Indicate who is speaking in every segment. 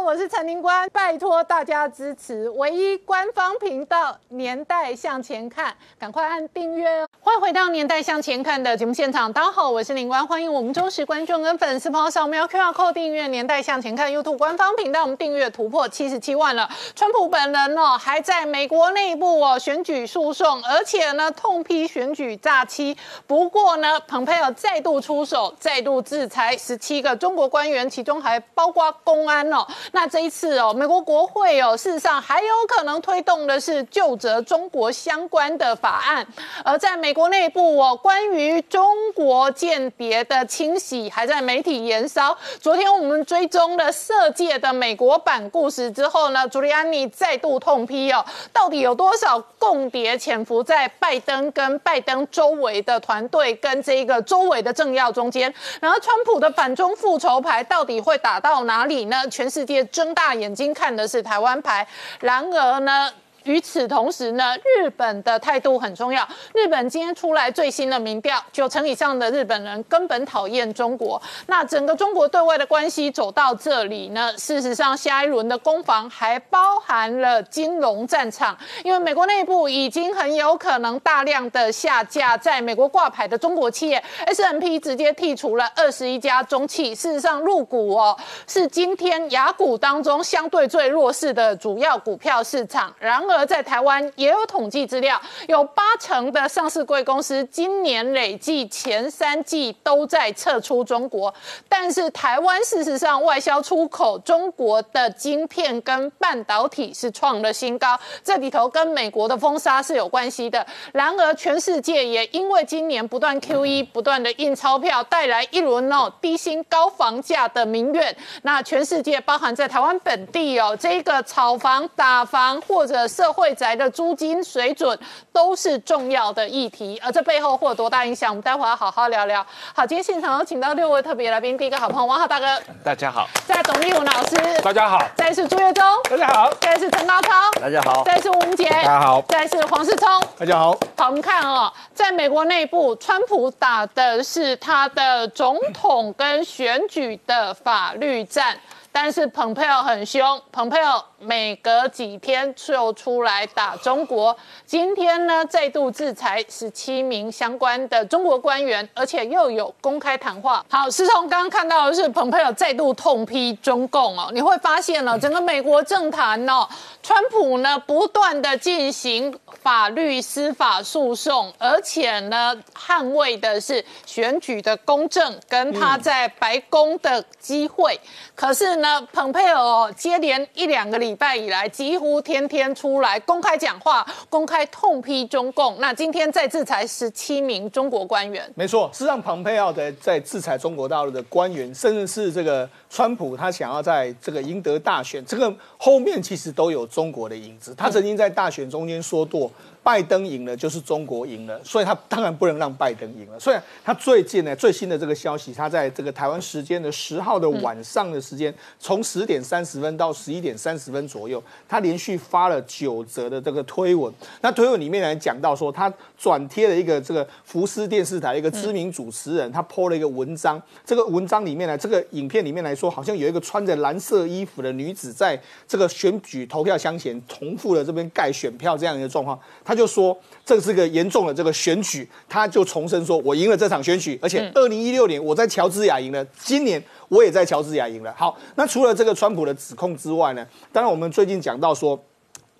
Speaker 1: 我是陈宁官，拜托大家支持唯一官方频道《年代向前看》，赶快按订阅哦！欢迎回到《年代向前看》的节目现场，大家好，我是宁官，欢迎我们忠实观众跟粉丝朋友扫描 QR Code 订阅《年代向前看》YouTube 官方频道，我们订阅突破七十七万了。川普本人哦，还在美国内部哦选举诉讼，而且呢痛批选举诈欺。不过呢，蓬佩奥再度出手，再度制裁十七个中国官员，其中还包括公安哦。那这一次哦，美国国会哦，事实上还有可能推动的是就责中国相关的法案。而在美国内部哦，关于中国间谍的清洗还在媒体延烧。昨天我们追踪了色界的美国版故事之后呢，朱利安尼再度痛批哦，到底有多少共谍潜伏在拜登跟拜登周围的团队跟这个周围的政要中间？然后川普的反中复仇牌到底会打到哪里呢？全世界睁大眼睛看的是台湾牌，然而呢？与此同时呢，日本的态度很重要。日本今天出来最新的民调，九成以上的日本人根本讨厌中国。那整个中国对外的关系走到这里呢，事实上下一轮的攻防还包含了金融战场，因为美国内部已经很有可能大量的下架在美国挂牌的中国企业，S M P 直接剔除了二十一家中企。事实上，入股哦是今天雅股当中相对最弱势的主要股票市场。然而而在台湾也有统计资料，有八成的上市贵公司今年累计前三季都在撤出中国。但是台湾事实上外销出口中国的晶片跟半导体是创了新高，这里头跟美国的封杀是有关系的。然而全世界也因为今年不断 QE 不断的印钞票，带来一轮哦低薪高房价的民怨。那全世界包含在台湾本地哦，这个炒房打房或者社会宅的租金水准都是重要的议题，而这背后会有多大影响？我们待会要好好聊聊。好，今天现场有请到六位特别来宾，第一个好朋友王浩大哥，
Speaker 2: 大家好；
Speaker 1: 再董立武老师，
Speaker 3: 大家好；
Speaker 1: 再是朱月忠，
Speaker 3: 大家好；
Speaker 1: 再是陈高超，
Speaker 2: 大家好；
Speaker 1: 再是吴杰，大
Speaker 3: 家好；
Speaker 1: 再是黄世聪，
Speaker 3: 大家好。
Speaker 1: 好，我们看哦，在美国内部，川普打的是他的总统跟选举的法律战。但是蓬佩奥很凶，蓬佩奥每隔几天就出来打中国。今天呢，再度制裁十七名相关的中国官员，而且又有公开谈话。好，是从刚刚看到的是蓬佩奥再度痛批中共哦，你会发现了整个美国政坛哦，川普呢不断的进行法律司法诉讼，而且呢捍卫的是选举的公正跟他在白宫的机会。可是呢。蓬佩奥接连一两个礼拜以来，几乎天天出来公开讲话，公开痛批中共。那今天再制裁十七名中国官员，
Speaker 3: 没错，是让蓬佩奥的在制裁中国大陆的官员，甚至是这个川普，他想要在这个赢得大选，这个后面其实都有中国的影子。他曾经在大选中间说过。拜登赢了就是中国赢了，所以他当然不能让拜登赢了。所以他最近呢，最新的这个消息，他在这个台湾时间的十号的晚上的时间，从十点三十分到十一点三十分左右，他连续发了九则的这个推文。那推文里面来讲到说，他转贴了一个这个福斯电视台一个知名主持人，他 po 了一个文章。这个文章里面呢，这个影片里面来说，好像有一个穿着蓝色衣服的女子，在这个选举投票箱前重复了这边盖选票这样一个状况，他。就说这是个严重的这个选举，他就重申说，我赢了这场选举，而且二零一六年我在乔治亚赢了，今年我也在乔治亚赢了。好，那除了这个川普的指控之外呢，当然我们最近讲到说。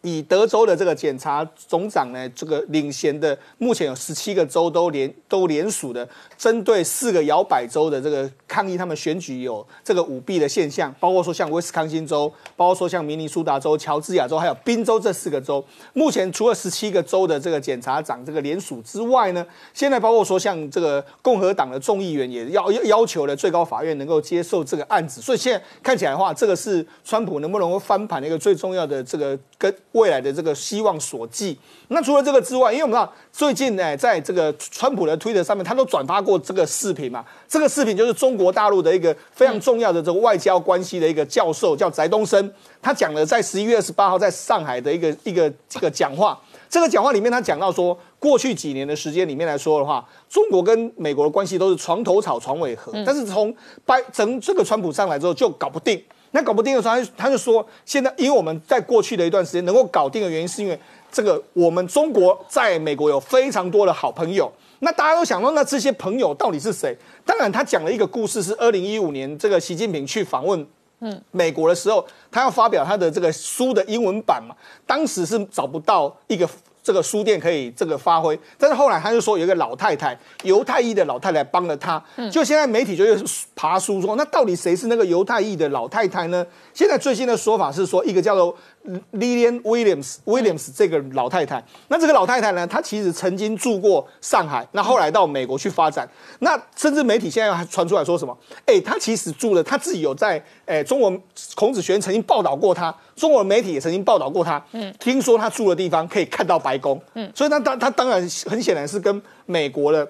Speaker 3: 以德州的这个检察总长呢，这个领衔的，目前有十七个州都联都联署的，针对四个摇摆州的这个抗议，他们选举有这个舞弊的现象，包括说像威斯康星州，包括说像明尼苏达州、乔治亚州，还有宾州这四个州，目前除了十七个州的这个检察长这个联署之外呢，现在包括说像这个共和党的众议员也要要求了最高法院能够接受这个案子，所以现在看起来的话，这个是川普能不能够翻盘的一个最重要的这个跟。未来的这个希望所寄。那除了这个之外，因为我们知道最近呢，在这个川普的推特上面，他都转发过这个视频嘛。这个视频就是中国大陆的一个非常重要的这个外交关系的一个教授，叫翟东升。他讲了在十一月二十八号在上海的一个一个这个讲话。这个讲话里面，他讲到说，过去几年的时间里面来说的话，中国跟美国的关系都是床头吵床尾和。但是从拜整这个川普上来之后，就搞不定。那搞不定的时候，他就他就说，现在因为我们在过去的一段时间能够搞定的原因，是因为这个我们中国在美国有非常多的好朋友。那大家都想到，那这些朋友到底是谁？当然，他讲了一个故事，是二零一五年这个习近平去访问嗯美国的时候，他要发表他的这个书的英文版嘛，当时是找不到一个。这个书店可以这个发挥，但是后来他就说有一个老太太，犹太裔的老太太帮了他，就现在媒体就又爬书说，那到底谁是那个犹太裔的老太太呢？现在最新的说法是说，一个叫做 Lilian Williams Williams 这个老太太，那这个老太太呢，她其实曾经住过上海，那后来到美国去发展，那甚至媒体现在还传出来说什么？哎，她其实住了，她自己有在哎中国孔子学院曾经报道过她。中国媒体也曾经报道过她，嗯，听说她住的地方可以看到白宫，嗯，所以她当她当然很显然是跟美国的。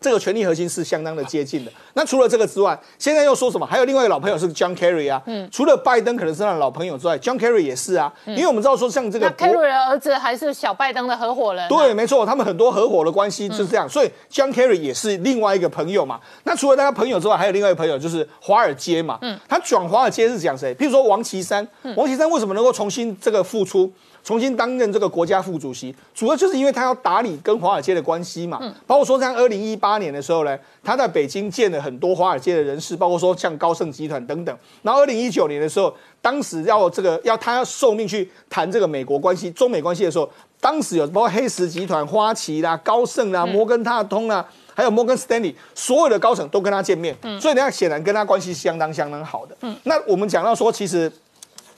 Speaker 3: 这个权力核心是相当的接近的。那除了这个之外，现在又说什么？还有另外一个老朋友是 John Kerry 啊。嗯。除了拜登可能是他的老朋友之外，John Kerry 也是啊。嗯。因为我们知道说，像这个
Speaker 1: Kerry 的儿子还是小拜登的合伙人。
Speaker 3: 对，没错，他们很多合伙的关系就是这样。所以 John Kerry 也是另外一个朋友嘛。那除了大家朋友之外，还有另外一个朋友就是华尔街嘛。嗯。他转华尔街是讲谁？譬如说王岐山。嗯。王岐山为什么能够重新这个复出？重新担任这个国家副主席，主要就是因为他要打理跟华尔街的关系嘛。嗯。包括说像二零一八年的时候呢，他在北京见了很多华尔街的人士，包括说像高盛集团等等。然后二零一九年的时候，当时要这个要他要受命去谈这个美国关系、中美关系的时候，当时有包括黑石集团、花旗啦、高盛啦、摩根大通啦，还有摩根斯丹利，所有的高层都跟他见面。嗯。所以你看，显然跟他关系相当相当好的。嗯。那我们讲到说，其实。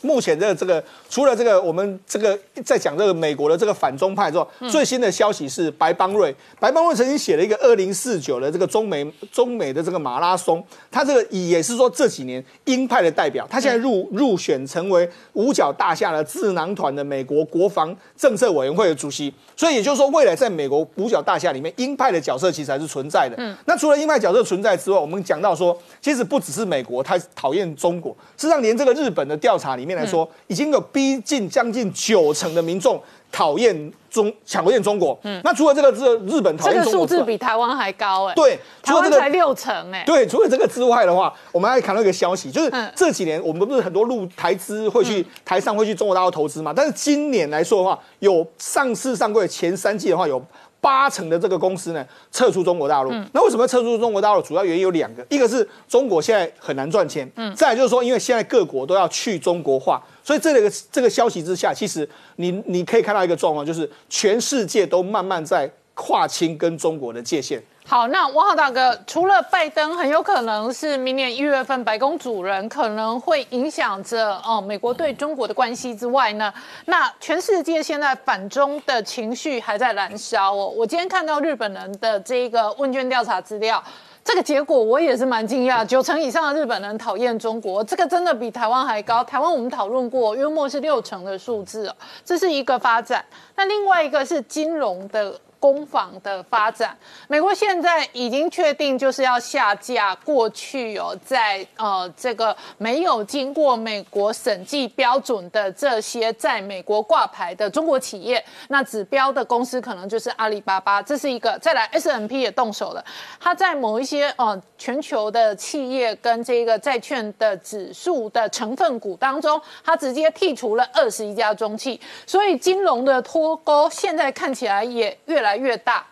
Speaker 3: 目前的这个，除了这个，我们这个在讲这个美国的这个反中派之后，最新的消息是白邦瑞。白邦瑞曾经写了一个二零四九的这个中美中美的这个马拉松，他这个也是说这几年鹰派的代表，他现在入入选成为五角大厦的智囊团的美国国防政策委员会的主席。所以也就是说，未来在美国五角大厦里面，鹰派的角色其实还是存在的。嗯，那除了鹰派角色存在之外，我们讲到说，其实不只是美国，他讨厌中国，事实上连这个日本的调查里面来说，已经有逼近将近九成的民众讨厌中，讨厌中国。嗯，那除了这个之日本讨厌中
Speaker 1: 国，这个数字比台湾还高哎。
Speaker 3: 对，
Speaker 1: 台湾才六成哎。
Speaker 3: 对，除了这个之外的话，我们还看到一个消息，就是这几年我们不是很多陆台资会去台上会去中国大陆投资嘛？但是今年来说的话，有上市上柜前三季的话有。八成的这个公司呢撤出中国大陆，那为什么撤出中国大陆？主要原因有两个，一个是中国现在很难赚钱，嗯，再就是说，因为现在各国都要去中国化，所以这个这个消息之下，其实你你可以看到一个状况，就是全世界都慢慢在跨清跟中国的界限。
Speaker 1: 好，那王浩大哥，除了拜登很有可能是明年一月份白宫主人，可能会影响着哦美国对中国的关系之外呢，那全世界现在反中的情绪还在燃烧哦。我今天看到日本人的这个问卷调查资料，这个结果我也是蛮惊讶，九成以上的日本人讨厌中国，这个真的比台湾还高。台湾我们讨论过，约莫是六成的数字哦，这是一个发展。那另外一个是金融的。工坊的发展，美国现在已经确定就是要下架过去有在呃这个没有经过美国审计标准的这些在美国挂牌的中国企业，那指标的公司可能就是阿里巴巴，这是一个。再来 S M P 也动手了，它在某一些呃全球的企业跟这个债券的指数的成分股当中，它直接剔除了二十一家中企，所以金融的脱钩现在看起来也越来。来越大，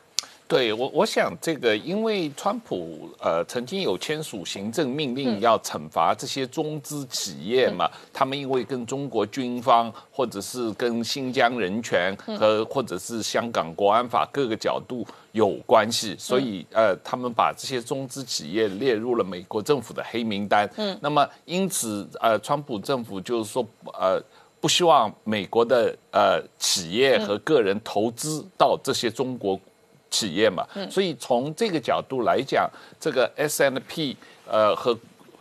Speaker 2: 对我，我想这个，因为川普呃曾经有签署行政命令要惩罚这些中资企业嘛，他们因为跟中国军方或者是跟新疆人权和或者是香港国安法各个角度有关系，所以呃他们把这些中资企业列入了美国政府的黑名单。嗯，那么因此呃川普政府就是说呃。不希望美国的呃企业和个人投资到这些中国企业嘛，所以从这个角度来讲，这个 S N P 呃和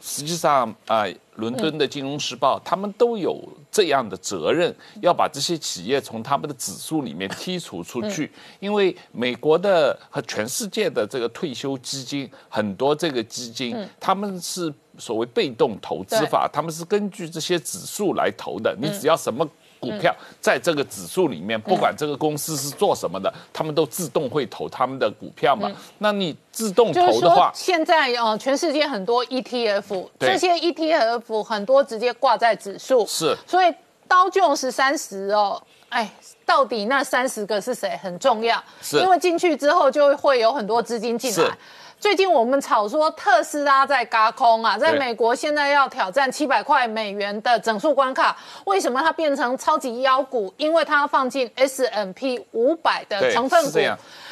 Speaker 2: 实际上啊，伦敦的金融时报他们都有这样的责任，要把这些企业从他们的指数里面剔除出去，因为美国的和全世界的这个退休基金很多这个基金他们是。所谓被动投资法，他们是根据这些指数来投的。你只要什么股票在这个指数里面，不管这个公司是做什么的，他们都自动会投他们的股票嘛。那你自动投的话，
Speaker 1: 现在呃，全世界很多 ETF，这些 ETF 很多直接挂在指数，
Speaker 2: 是，
Speaker 1: 所以刀就是三十哦，哎，到底那三十个是谁很重要，
Speaker 2: 是。
Speaker 1: 因为进去之后就会有很多资金进来。最近我们炒说特斯拉在嘎空啊，在美国现在要挑战七百块美元的整数关卡，为什么它变成超级妖股？因为它放进 S M P 五百的成分股，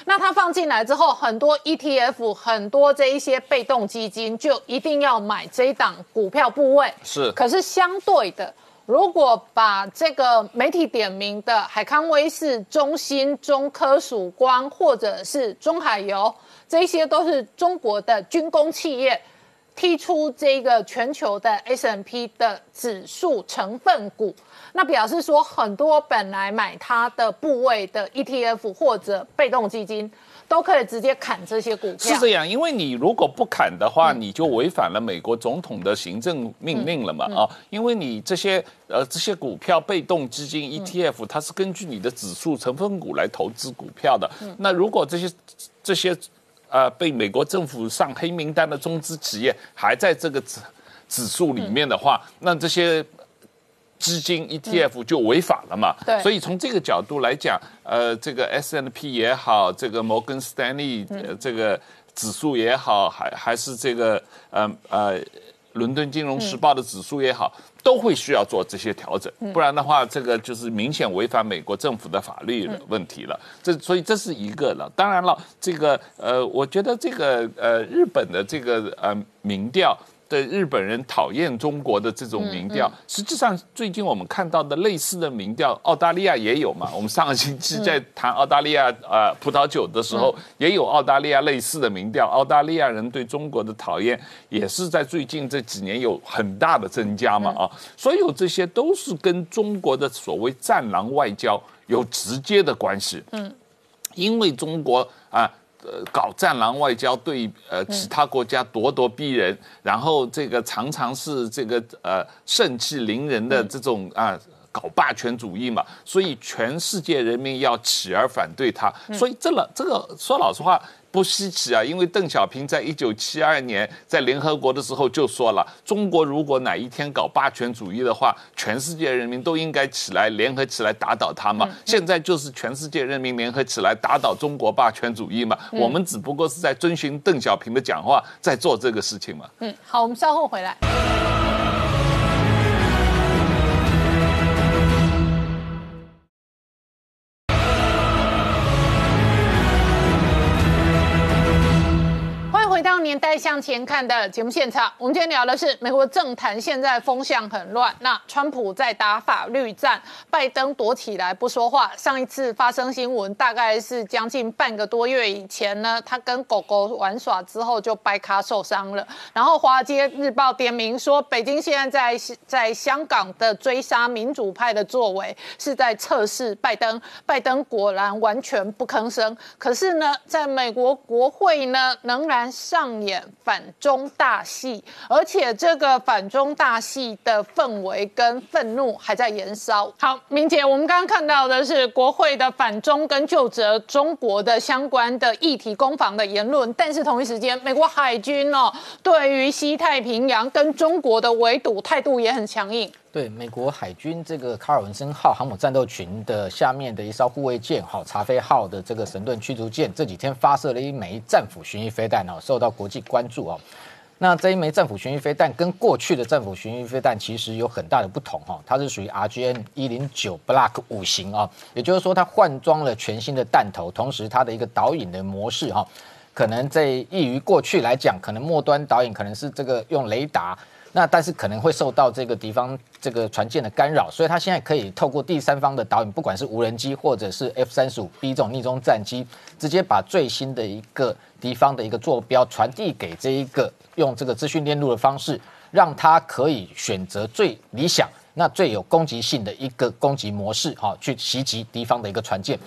Speaker 1: 那它放进来之后，很多 E T F，很多这一些被动基金就一定要买这一档股票部位。
Speaker 2: 是，
Speaker 1: 可是相对的，如果把这个媒体点名的海康威视、中芯、中科曙光，或者是中海油。这些都是中国的军工企业踢出这个全球的 S M P 的指数成分股，那表示说很多本来买它的部位的 E T F 或者被动基金都可以直接砍这些股票。
Speaker 2: 是这样，因为你如果不砍的话，你就违反了美国总统的行政命令了嘛啊！因为你这些呃这些股票被动基金 E T F 它是根据你的指数成分股来投资股票的，那如果这些这些。呃，被美国政府上黑名单的中资企业还在这个指指数里面的话，那这些基金 ETF 就违法了嘛？
Speaker 1: 对。
Speaker 2: 所以从这个角度来讲，呃，这个 S N P 也好，这个摩根斯丹利这个指数也好，还还是这个呃呃伦敦金融时报的指数也好。都会需要做这些调整，不然的话，这个就是明显违反美国政府的法律的问题了。这所以这是一个了。当然了，这个呃，我觉得这个呃，日本的这个呃民调。对日本人讨厌中国的这种民调，实际上最近我们看到的类似的民调，澳大利亚也有嘛。我们上个星期在谈澳大利亚呃葡萄酒的时候，也有澳大利亚类似的民调。澳大利亚人对中国的讨厌也是在最近这几年有很大的增加嘛啊。所有这些都是跟中国的所谓“战狼外交”有直接的关系。嗯，因为中国啊。呃，搞战狼外交，对呃其他国家咄咄逼人，然后这个常常是这个呃盛气凌人的这种啊搞霸权主义嘛，所以全世界人民要起而反对他，所以这了这个说老实话。不稀奇啊，因为邓小平在一九七二年在联合国的时候就说了，中国如果哪一天搞霸权主义的话，全世界人民都应该起来联合起来打倒他嘛。现在就是全世界人民联合起来打倒中国霸权主义嘛。我们只不过是在遵循邓小平的讲话，在做这个事情嘛。
Speaker 1: 嗯，好，我们稍后回来。年代向前看的节目现场，我们今天聊的是美国政坛现在风向很乱。那川普在打法律战，拜登躲起来不说话。上一次发生新闻大概是将近半个多月以前呢，他跟狗狗玩耍之后就掰卡受伤了。然后华尔街日报点名说，北京现在在在香港的追杀民主派的作为是在测试拜登。拜登果然完全不吭声。可是呢，在美国国会呢，仍然上。演反中大戏，而且这个反中大戏的氛围跟愤怒还在延烧。好，明姐，我们刚刚看到的是国会的反中跟就责中国的相关的议题攻防的言论，但是同一时间，美国海军哦，对于西太平洋跟中国的围堵态度也很强硬。
Speaker 4: 对美国海军这个卡尔文森号航母战斗群的下面的一艘护卫舰，哈查菲号的这个神盾驱逐舰，这几天发射了一枚战斧巡弋飞弹，哦，受到国际关注哦。那这一枚战斧巡弋飞弹跟过去的战斧巡弋飞弹其实有很大的不同，哈，它是属于 RGN 一零九 Block 五型啊，也就是说它换装了全新的弹头，同时它的一个导引的模式，哈，可能在异于过去来讲，可能末端导引可能是这个用雷达。那但是可能会受到这个敌方这个船舰的干扰，所以它现在可以透过第三方的导引，不管是无人机或者是 F 三十五 B 这种逆中战机，直接把最新的一个敌方的一个坐标传递给这一个用这个资讯链路的方式，让它可以选择最理想、那最有攻击性的一个攻击模式，哈，去袭击敌方的一个船舰。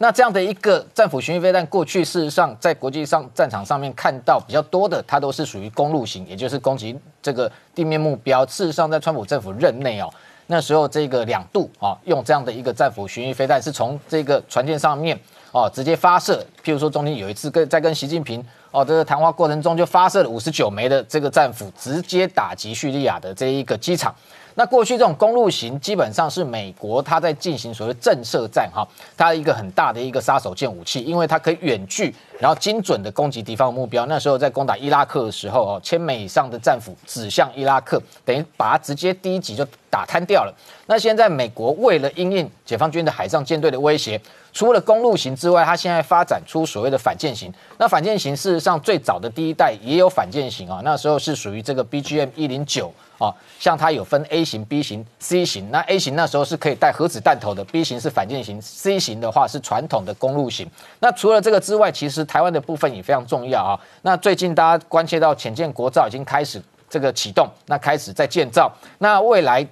Speaker 4: 那这样的一个战斧巡弋飞弹，过去事实上在国际上战场上面看到比较多的，它都是属于公路型，也就是攻击这个地面目标。事实上，在川普政府任内哦，那时候这个两度啊，用这样的一个战斧巡弋飞弹，是从这个船舰上面哦直接发射。譬如说中间有一次跟在跟习近平哦这个谈话过程中，就发射了五十九枚的这个战斧，直接打击叙利亚的这一个机场。那过去这种公路型基本上是美国它在进行所谓震慑战哈，它一个很大的一个杀手锏武器，因为它可以远距然后精准的攻击敌方目标。那时候在攻打伊拉克的时候哦，千枚以上的战斧指向伊拉克，等于把它直接第一击就打瘫掉了。那现在美国为了应应解放军的海上舰队的威胁，除了公路型之外，它现在发展出所谓的反舰型。那反舰型事实上最早的第一代也有反舰型啊，那时候是属于这个 BGM 一零九。啊，像它有分 A 型、B 型、C 型。那 A 型那时候是可以带核子弹头的，B 型是反舰型，C 型的话是传统的公路型。那除了这个之外，其实台湾的部分也非常重要啊。那最近大家关切到浅舰国造已经开始这个启动，那开始在建造。那未来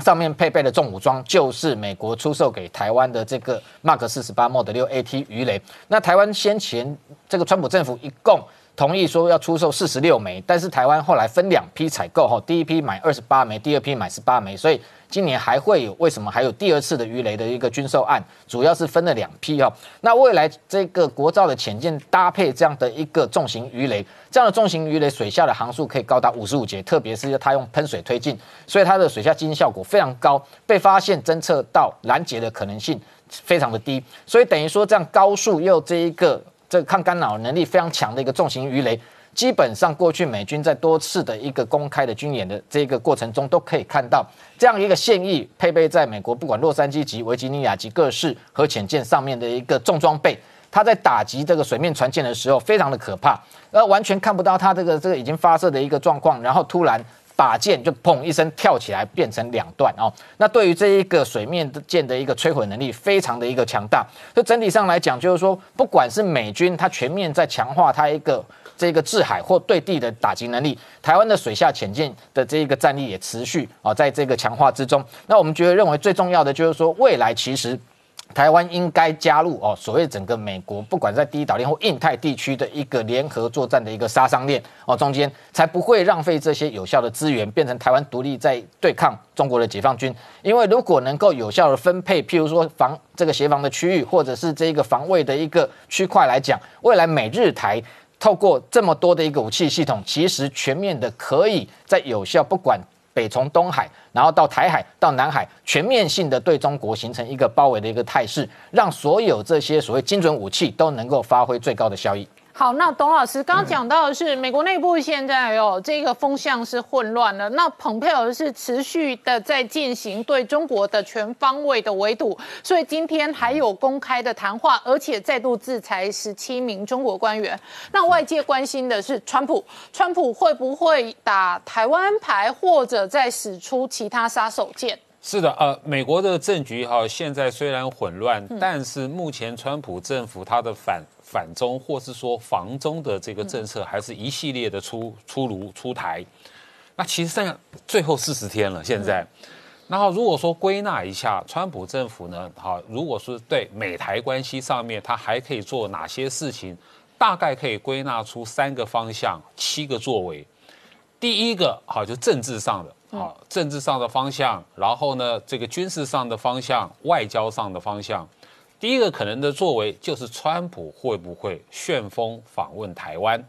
Speaker 4: 上面配备的重武装就是美国出售给台湾的这个 Mark 四十八 Mod 六 AT 鱼雷。那台湾先前这个川普政府一共。同意说要出售四十六枚，但是台湾后来分两批采购哈，第一批买二十八枚，第二批买十八枚，所以今年还会有为什么还有第二次的鱼雷的一个军售案，主要是分了两批哈。那未来这个国造的潜舰搭配这样的一个重型鱼雷，这样的重型鱼雷水下的航速可以高达五十五节，特别是它用喷水推进，所以它的水下基因效果非常高，被发现侦测到拦截的可能性非常的低，所以等于说这样高速又这一个。这个抗干扰能力非常强的一个重型鱼雷，基本上过去美军在多次的一个公开的军演的这个过程中，都可以看到这样一个现役配备在美国不管洛杉矶级、维吉尼亚级各式核潜舰上面的一个重装备，它在打击这个水面船舰的时候，非常的可怕，而完全看不到它这个这个已经发射的一个状况，然后突然。把剑就砰一声跳起来，变成两段哦。那对于这一个水面的舰的一个摧毁能力，非常的一个强大。所以整体上来讲，就是说，不管是美军它全面在强化它一个这个制海或对地的打击能力，台湾的水下潜舰的这一个战力也持续啊，在这个强化之中。那我们觉得认为最重要的就是说，未来其实。台湾应该加入哦，所谓整个美国，不管在第一岛链或印太地区的一个联合作战的一个杀伤链哦，中间才不会浪费这些有效的资源，变成台湾独立在对抗中国的解放军。因为如果能够有效的分配，譬如说防这个协防的区域，或者是这个防卫的一个区块来讲，未来美日台透过这么多的一个武器系统，其实全面的可以在有效不管。北从东海，然后到台海，到南海，全面性的对中国形成一个包围的一个态势，让所有这些所谓精准武器都能够发挥最高的效益。
Speaker 1: 好，那董老师刚刚讲到的是美国内部现在哦，这个风向是混乱的。那蓬佩尔是持续的在进行对中国的全方位的围堵，所以今天还有公开的谈话，而且再度制裁十七名中国官员。那外界关心的是，川普，川普会不会打台湾牌，或者再使出其他杀手锏？
Speaker 5: 是的，呃，美国的政局哈，现在虽然混乱，但是目前川普政府他的反。反中或是说防中的这个政策，还是一系列的出出炉出台。那其实剩下最后四十天了，现在。然后如果说归纳一下，川普政府呢，好，如果是对美台关系上面，他还可以做哪些事情？大概可以归纳出三个方向，七个作为。第一个，好，就政治上的，好，政治上的方向。然后呢，这个军事上的方向，外交上的方向。第一个可能的作为就是川普会不会旋风访问台湾？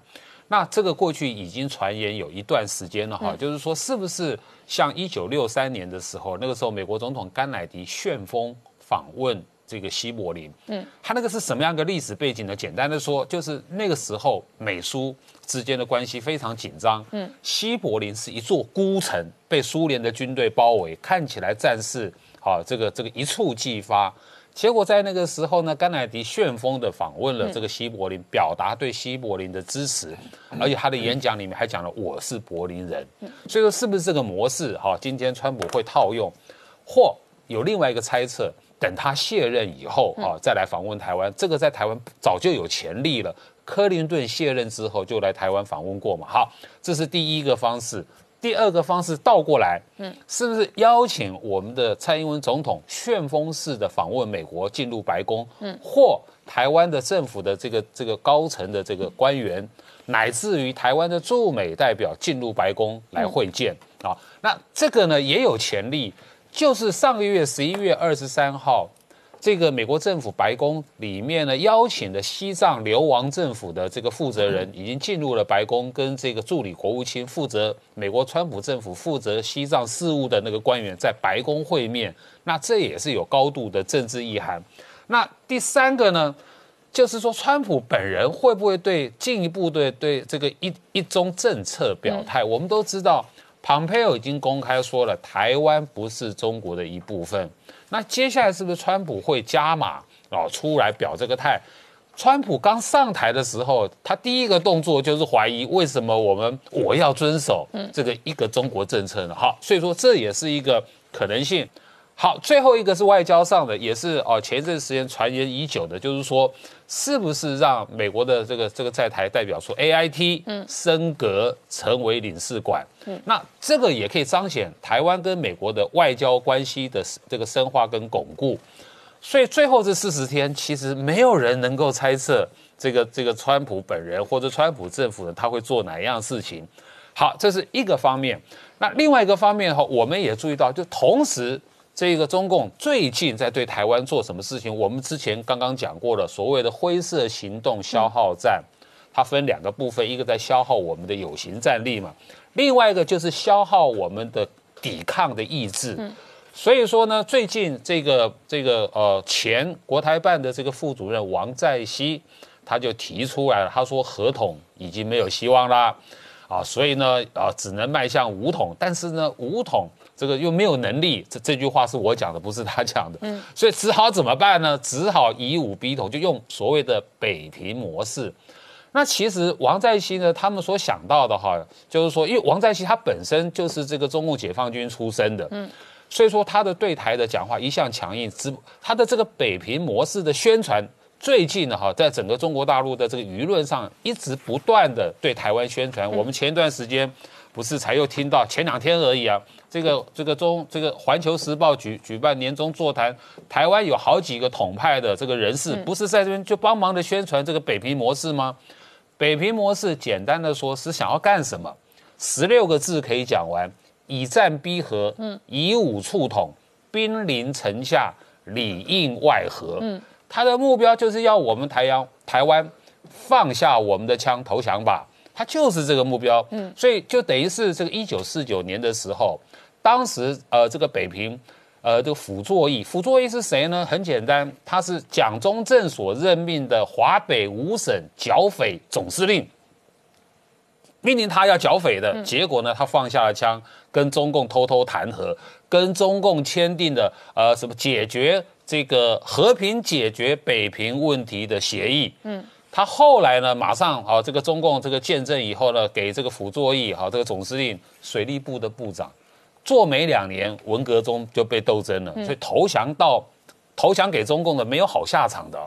Speaker 5: 那这个过去已经传言有一段时间了哈，就是说是不是像一九六三年的时候，那个时候美国总统甘乃迪旋风访问这个西柏林？嗯，他那个是什么样的历史背景呢？简单的说，就是那个时候美苏之间的关系非常紧张。嗯，西柏林是一座孤城，被苏联的军队包围，看起来战事好，这个这个一触即发。结果在那个时候呢，甘乃迪旋风的访问了这个西柏林，表达对西柏林的支持，而且他的演讲里面还讲了我是柏林人，所以说是不是这个模式哈？今天川普会套用，或有另外一个猜测，等他卸任以后啊，再来访问台湾，这个在台湾早就有潜力了。克林顿卸任之后就来台湾访问过嘛，好，这是第一个方式。第二个方式倒过来，嗯，是不是邀请我们的蔡英文总统旋风式的访问美国，进入白宫，嗯，或台湾的政府的这个这个高层的这个官员，乃至于台湾的驻美代表进入白宫来会见啊？那这个呢也有潜力。就是上个月十一月二十三号，这个美国政府白宫里面呢邀请的西藏流亡政府的这个负责人已经进入了白宫，跟这个助理国务卿负责美国川普政府负责西藏事务的那个官员在白宫会面，那这也是有高度的政治意涵。那第三个呢，就是说川普本人会不会对进一步对对这个一一中政策表态？我们都知道。蓬佩奥已经公开说了，台湾不是中国的一部分。那接下来是不是川普会加码哦，出来表这个态？川普刚上台的时候，他第一个动作就是怀疑为什么我们我要遵守这个一个中国政策呢？好，所以说这也是一个可能性。好，最后一个是外交上的，也是哦，前一阵时间传言已久的，就是说，是不是让美国的这个这个在台代表处 A I T 嗯升格成为领事馆？嗯，那这个也可以彰显台湾跟美国的外交关系的这个深化跟巩固。所以最后这四十天，其实没有人能够猜测这个这个川普本人或者川普政府呢，他会做哪样事情。好，这是一个方面。那另外一个方面哈，我们也注意到，就同时。这个中共最近在对台湾做什么事情？我们之前刚刚讲过了，所谓的灰色行动消耗战，它分两个部分，一个在消耗我们的有形战力嘛，另外一个就是消耗我们的抵抗的意志。所以说呢，最近这个这个呃前国台办的这个副主任王在熙，他就提出来了，他说合同已经没有希望啦，啊，所以呢啊只能迈向武统，但是呢武统。这个又没有能力，这这句话是我讲的，不是他讲的。嗯，所以只好怎么办呢？只好以武逼统，就用所谓的北平模式。那其实王在熙呢，他们所想到的哈，就是说，因为王在熙他本身就是这个中共解放军出身的，嗯，所以说他的对台的讲话一向强硬，只他的这个北平模式的宣传，最近呢哈，在整个中国大陆的这个舆论上，一直不断的对台湾宣传。我们前一段时间不是才又听到，前两天而已啊。这个这个中这个《环球时报》举举办年终座谈，台湾有好几个统派的这个人士，不是在这边就帮忙的宣传这个北平模式吗？北平模式简单的说是想要干什么？十六个字可以讲完：以战逼和，嗯，以武促统，兵临城下，里应外合。嗯，他的目标就是要我们台阳台湾放下我们的枪投降吧，他就是这个目标。嗯，所以就等于是这个一九四九年的时候。当时，呃，这个北平，呃，这个傅作义，傅作义是谁呢？很简单，他是蒋中正所任命的华北五省剿匪总司令，命令他要剿匪的。结果呢，他放下了枪，跟中共偷偷谈和，跟中共签订的呃什么解决这个和平解决北平问题的协议。嗯，他后来呢，马上啊，这个中共这个见证以后呢，给这个傅作义哈这个总司令水利部的部长。做没两年，文革中就被斗争了，所以投降到投降给中共的没有好下场的。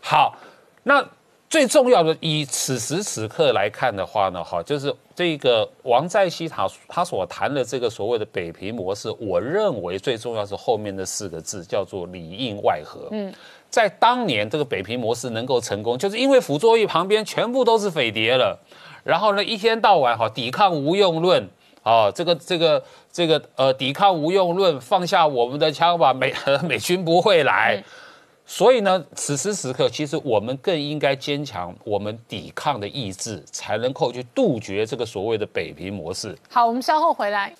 Speaker 5: 好，那最重要的以此时此刻来看的话呢，哈，就是这个王在熙他他所谈的这个所谓的北平模式，我认为最重要是后面的四个字叫做里应外合。嗯，在当年这个北平模式能够成功，就是因为傅作义旁边全部都是匪谍了，然后呢一天到晚哈抵抗无用论。哦，这个这个这个呃，抵抗无用论，放下我们的枪吧，美 美军不会来。所以呢，此时此刻，其实我们更应该坚强我们抵抗的意志，才能够去杜绝这个所谓的北平模式。
Speaker 1: 好，我们稍后回来。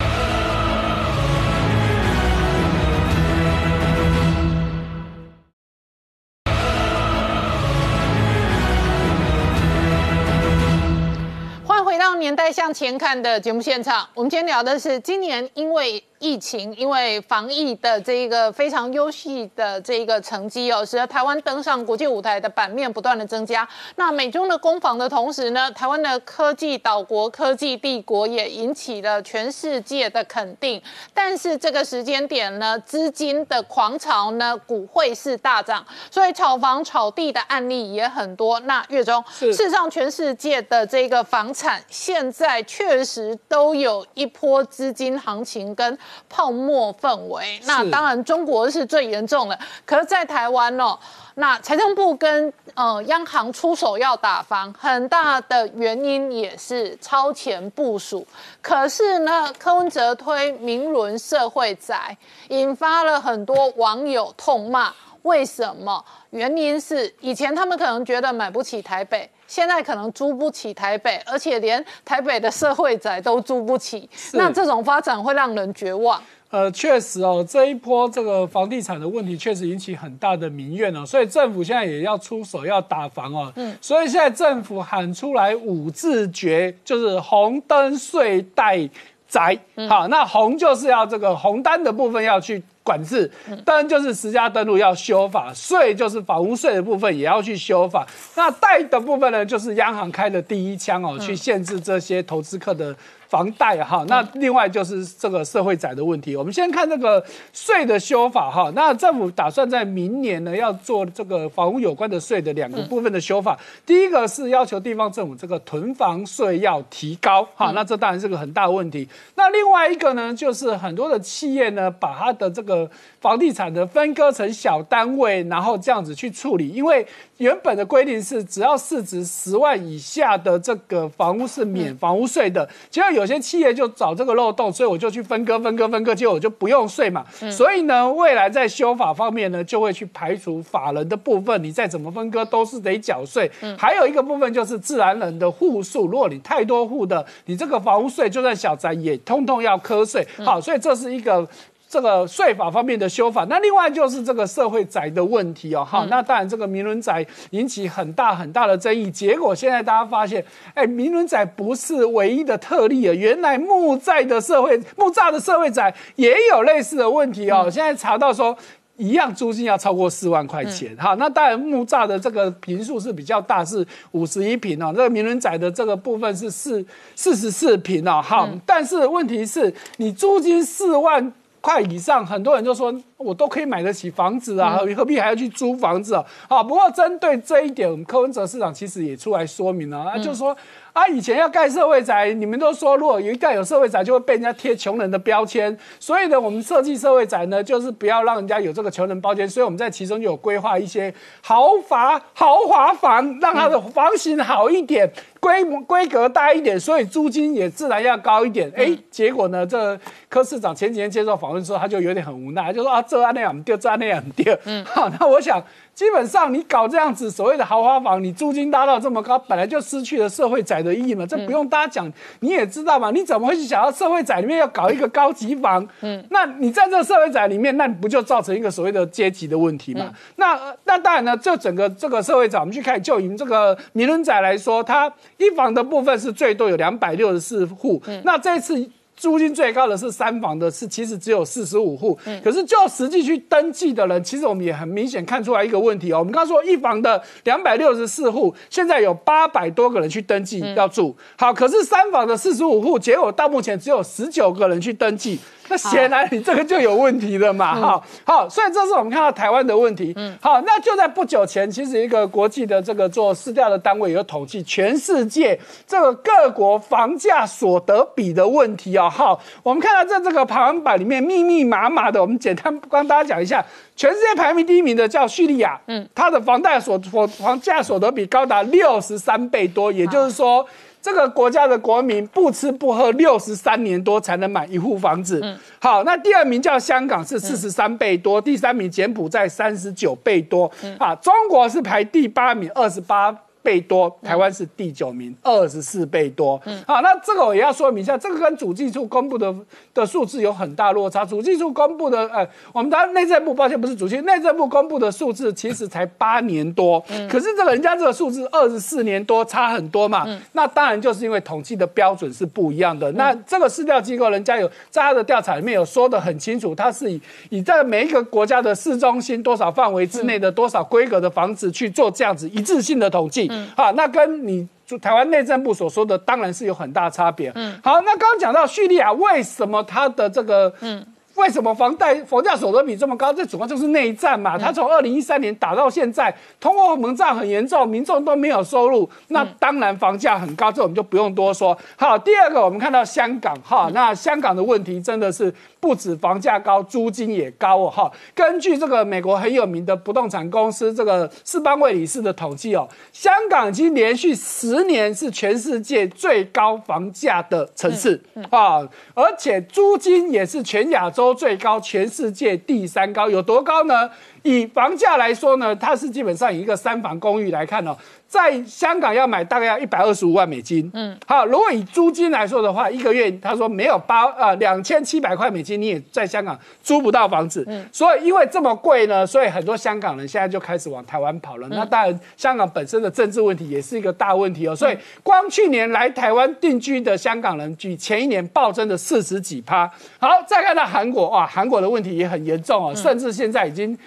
Speaker 1: 年代向前看的节目现场，我们今天聊的是今年因为。疫情因为防疫的这一个非常优秀的这一个成绩哦，使得台湾登上国际舞台的版面不断的增加。那美中的攻防的同时呢，台湾的科技岛国、科技帝国也引起了全世界的肯定。但是这个时间点呢，资金的狂潮呢，股汇是大涨，所以炒房、炒地的案例也很多。那月中，事实上全世界的这个房产现在确实都有一波资金行情跟。泡沫氛围。那当然中国是最严重的，可是，在台湾哦，那财政部跟呃央行出手要打房，很大的原因也是超前部署。可是呢，柯文哲推明伦社会宅，引发了很多网友痛骂。为什么？原因是以前他们可能觉得买不起台北，现在可能租不起台北，而且连台北的社会宅都租不起。那这种发展会让人绝望。
Speaker 6: 呃，确实哦，这一波这个房地产的问题确实引起很大的民怨哦，所以政府现在也要出手要打房哦。嗯，所以现在政府喊出来五字诀，就是红灯睡贷宅。好，那红就是要这个红单的部分要去。管制灯就是实价登录要修法，税就是房屋税的部分也要去修法。那贷的部分呢，就是央行开的第一枪哦，去限制这些投资客的。房贷哈，那另外就是这个社会债的问题。我们先看这个税的修法哈，那政府打算在明年呢要做这个房屋有关的税的两个部分的修法。第一个是要求地方政府这个囤房税要提高哈，那这当然是个很大的问题。那另外一个呢，就是很多的企业呢把它的这个房地产的分割成小单位，然后这样子去处理，因为。原本的规定是，只要市值十万以下的这个房屋是免房屋税的。只要有些企业就找这个漏洞，所以我就去分割、分割、分割，结果我就不用税嘛。所以呢，未来在修法方面呢，就会去排除法人的部分，你再怎么分割都是得缴税。还有一个部分就是自然人的户数，如果你太多户的，你这个房屋税就算小宅也通通要课税。好，所以这是一个。这个税法方面的修法，那另外就是这个社会宅的问题哦，好，那当然这个明伦宅引起很大很大的争议，结果现在大家发现，哎，明伦宅不是唯一的特例啊，原来木寨的社会木栅的社会宅也有类似的问题哦，现在查到说一样租金要超过四万块钱，好，那当然木栅的这个平数是比较大，是五十一平哦，这个民伦宅的这个部分是四四十四平哦，好，但是问题是你租金四万。快以上，很多人就说我都可以买得起房子啊，何必还要去租房子啊？好，不过针对这一点，我们柯文哲市长其实也出来说明了啊，就是说。啊，以前要盖社会宅，你们都说如果一盖有社会宅，就会被人家贴穷人的标签。所以呢，我们设计社会宅呢，就是不要让人家有这个穷人标签。所以我们在其中就有规划一些豪华豪华房，让它的房型好一点，规模规格大一点，所以租金也自然要高一点。哎，结果呢，这柯市长前几天接受访问时候，他就有点很无奈，就说啊，这那样掉，这那样掉。嗯，好，那我想。基本上你搞这样子所谓的豪华房，你租金拉到这么高，本来就失去了社会宅的意义嘛。这不用大家讲，你也知道嘛。你怎么会去想要社会宅里面要搞一个高级房？嗯，那你在这个社会宅里面，那你不就造成一个所谓的阶级的问题嘛？那那当然呢，就整个这个社会宅，我们去看，就以这个名人宅来说，它一房的部分是最多有两百六十四户。那这次。租金最高的是三房的，是其实只有四十五户，可是就实际去登记的人，其实我们也很明显看出来一个问题哦。我们刚说一房的两百六十四户，现在有八百多个人去登记要住，好，可是三房的四十五户，结果到目前只有十九个人去登记。那 显然你这个就有问题了嘛，好，好，所以这是我们看到台湾的问题。嗯，好，那就在不久前，其实一个国际的这个做市调的单位有统计全世界这个各国房价所得比的问题啊。好，我们看到在这个排行榜里面密密麻麻的，我们简单帮大家讲一下，全世界排名第一名的叫叙利亚，嗯，它的房贷所房房价所得比高达六十三倍多，也就是说。这个国家的国民不吃不喝六十三年多才能买一户房子。好，那第二名叫香港是四十三倍多，第三名柬埔寨三十九倍多。啊，中国是排第八名，二十八。倍多，台湾是第九名，二十四倍多。嗯，好，那这个我也要说明一下，这个跟主计处公布的的数字有很大落差。主计处公布的，呃，我们的内政部，抱歉，不是主计，内政部公布的数字其实才八年多，嗯，可是这个人家这个数字二十四年多，差很多嘛。嗯，那当然就是因为统计的标准是不一样的。那这个市调机构，人家有在他的调查里面有说的很清楚，他是以以在每一个国家的市中心多少范围之内的多少规格的房子去做这样子一致性的统计。嗯，好，那跟你就台湾内政部所说的当然是有很大差别。嗯，好，那刚刚讲到叙利亚为什么它的这个嗯为什么房贷房价所得比这么高？这主要就是内战嘛。它从二零一三年打到现在，通货膨胀很严重，民众都没有收入，那当然房价很高，这我们就不用多说。好，第二个我们看到香港哈，那香港的问题真的是不止房价高，租金也高哦哈。根据这个美国很有名的不动产公司这个世邦卫理事的统计哦，香港已经连续十年是全世界最高房价的城市啊，而且租金也是全亚洲最高，全世界第三高，有多高呢？以房价来说呢，它是基本上以一个三房公寓来看哦，在香港要买大概要一百二十五万美金。嗯，好，如果以租金来说的话，一个月他说没有八呃两千七百块美金，你也在香港租不到房子。嗯，所以因为这么贵呢，所以很多香港人现在就开始往台湾跑了。那当然，香港本身的政治问题也是一个大问题哦。所以光去年来台湾定居的香港人，比前一年暴增了四十几趴。好，再看到韩国哇，韩国的问题也很严重哦，甚至现在已经。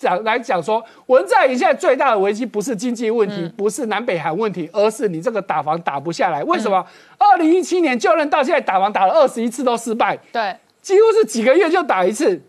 Speaker 6: 讲来讲说，文在寅现在最大的危机不是经济问题，不是南北韩问题，而是你这个打房打不下来。为什么？二零一七年就任到现在打房打了二十一次都失败，
Speaker 1: 对，
Speaker 6: 几乎是几个月就打一次。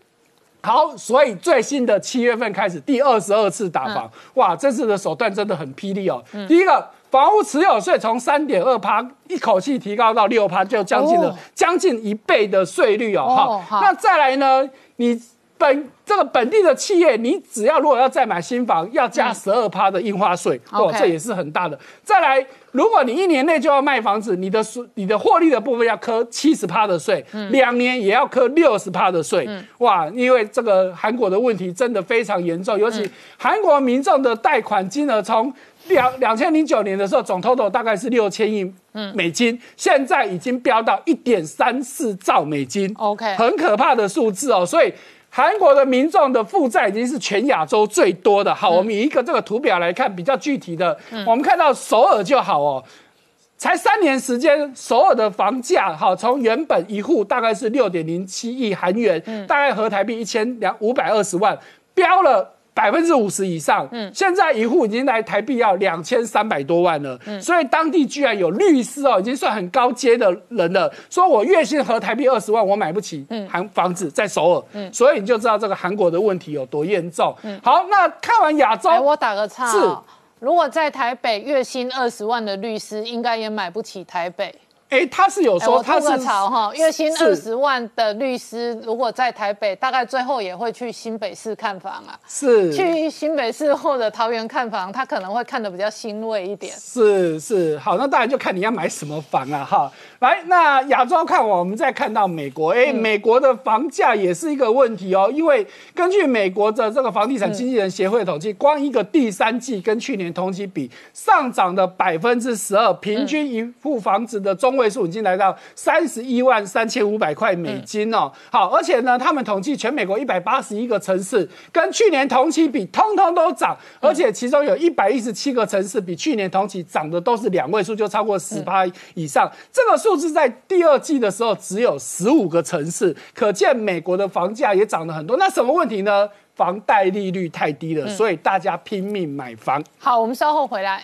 Speaker 6: 好，所以最新的七月份开始第二十二次打房，哇，这次的手段真的很霹雳哦。第一个，房屋持有税从三点二趴一口气提高到六趴，就将近了将近一倍的税率哦。哈，那再来呢？你。本这个本地的企业，你只要如果要再买新房，要加十二趴的印花税，哦，这也是很大的。再来，如果你一年内就要卖房子，你的税、你的获利的部分要扣七十趴的税，两年也要扣六十趴的税。哇，因为这个韩国的问题真的非常严重，尤其韩国民众的贷款金额从两两千零九年的时候总 total 大概是六千亿美金，现在已经飙到一点三四兆美金
Speaker 1: ，OK，
Speaker 6: 很可怕的数字哦，所以。韩国的民众的负债已经是全亚洲最多的。好，我们以一个这个图表来看，比较具体的，我们看到首尔就好哦，才三年时间，首尔的房价，好，从原本一户大概是六点零七亿韩元，大概合台币一千两五百二十万，飙了。百分之五十以上，嗯，现在一户已经来台币要两千三百多万了，嗯，所以当地居然有律师哦，已经算很高阶的人了，说我月薪和台币二十万，我买不起，嗯，韩房子在首尔，嗯，所以你就知道这个韩国的问题有多严重。嗯，好，那看完亚洲，
Speaker 1: 我打个岔，是，如果在台北月薪二十万的律师，应该也买不起台北。
Speaker 6: 哎，他是有说他是
Speaker 1: 潮哈，月薪二十万的律师，如果在台北，大概最后也会去新北市看房啊。
Speaker 6: 是
Speaker 1: 去新北市或者桃园看房，他可能会看的比较欣慰一点。
Speaker 6: 是是，好，那当然就看你要买什么房了哈。来，那亚洲看我们再看到美国，哎，美国的房价也是一个问题哦，因为根据美国的这个房地产经纪人协会统计，光一个第三季跟去年同期比上涨的百分之十二，平均一户房子的中。位数已经来到三十一万三千五百块美金哦。好，而且呢，他们统计全美国一百八十一个城市，跟去年同期比，通通都涨，而且其中有一百一十七个城市比去年同期涨的都是两位数，就超过十趴以上。这个数字在第二季的时候只有十五个城市，可见美国的房价也涨了很多。那什么问题呢？房贷利率太低了，所以大家拼命买房。
Speaker 1: 好，我们稍后回来。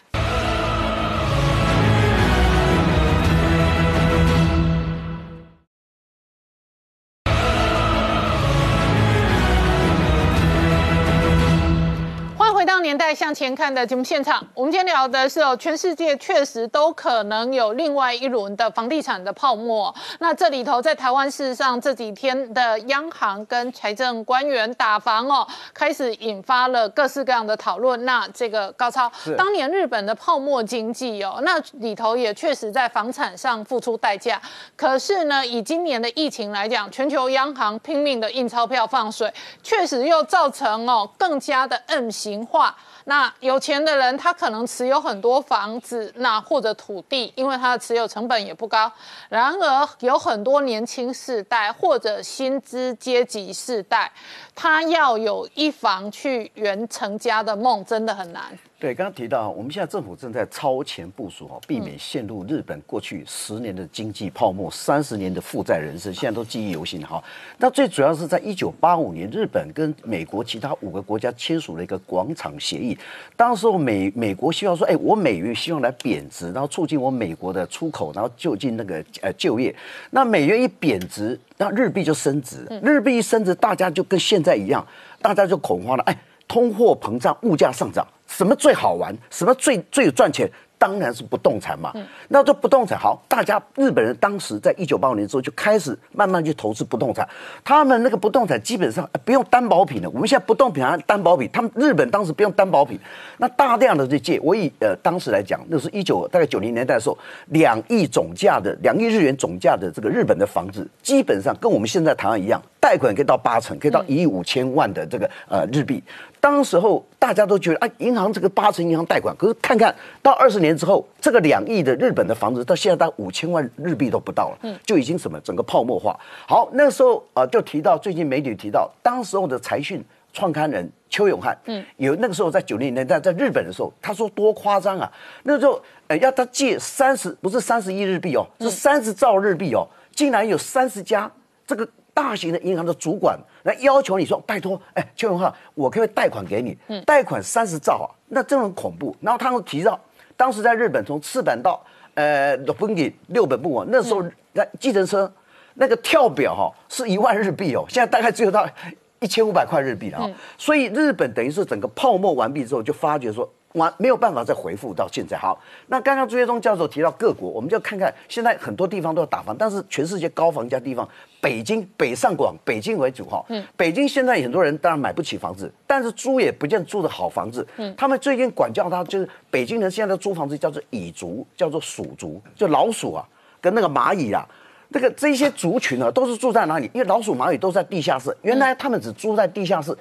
Speaker 1: 回到年代向前看的节目现场，我们今天聊的是哦，全世界确实都可能有另外一轮的房地产的泡沫。那这里头在台湾事实上这几天的央行跟财政官员打房哦，开始引发了各式各样的讨论。那这个高超，当年日本的泡沫经济哦，那里头也确实在房产上付出代价。可是呢，以今年的疫情来讲，全球央行拼命的印钞票放水，确实又造成哦更加的 M 型。化，那有钱的人他可能持有很多房子，那或者土地，因为他的持有成本也不高。然而有很多年轻世代或者薪资阶级世代，他要有一房去圆成家的梦，真的很难。
Speaker 7: 对，刚刚提到，我们现在政府正在超前部署哦，避免陷入日本过去十年的经济泡沫、三十年的负债人生，现在都记忆犹新哈。那最主要是在一九八五年，日本跟美国其他五个国家签署了一个广场协议。当时候美美国希望说，哎，我美元希望来贬值，然后促进我美国的出口，然后就近那个呃就业。那美元一贬值，那日币就升值，日币一升值，大家就跟现在一样，大家就恐慌了，哎，通货膨胀，物价上涨。什么最好玩？什么最最有赚钱？当然是不动产嘛。那这不动产好，大家日本人当时在一九八五年之后就开始慢慢去投资不动产。他们那个不动产基本上不用担保品了。我们现在不动产担保品，他们日本当时不用担保品，那大量的去借。我以呃当时来讲，那是一九大概九零年代的时候，两亿总价的两亿日元总价的这个日本的房子，基本上跟我们现在台湾一样，贷款可以到八成，可以到一亿五千万的这个呃日币。当时候大家都觉得啊，银行这个八成银行贷款，可是看看到二十年之后，这个两亿的日本的房子到现在到五千万日币都不到了，嗯，就已经什么整个泡沫化。好，那时候啊，就提到最近媒体提到，当时候的财讯创刊人邱永汉，嗯，有那个时候在九零年代在日本的时候，他说多夸张啊，那时候呃要他借三十不是三十亿日币哦，是三十兆日币哦，竟然有三十家这个。大型的银行的主管来要求你说：“拜托，哎，邱永浩，我可以贷款给你，贷款三十兆啊，那真的很恐怖。”然后他们提到，当时在日本从赤坂到呃六本木六本木啊，那时候那计程车那个跳表哈是一万日币哦，现在大概只有到一千五百块日币了啊。所以日本等于是整个泡沫完毕之后，就发觉说。完没有办法再回复到现在。好，那刚刚朱学忠教授提到各国，我们就看看现在很多地方都要打房，但是全世界高房价地方，北京北上广，北京为主哈。嗯。北京现在很多人当然买不起房子，但是租也不见租的好房子。嗯。他们最近管教他，就是北京人现在的租房子叫做蚁族，叫做鼠族，就老鼠啊，跟那个蚂蚁啊，那个这些族群呢，都是住在哪里？因为老鼠蚂蚁都在地下室，原来他们只住在地下室。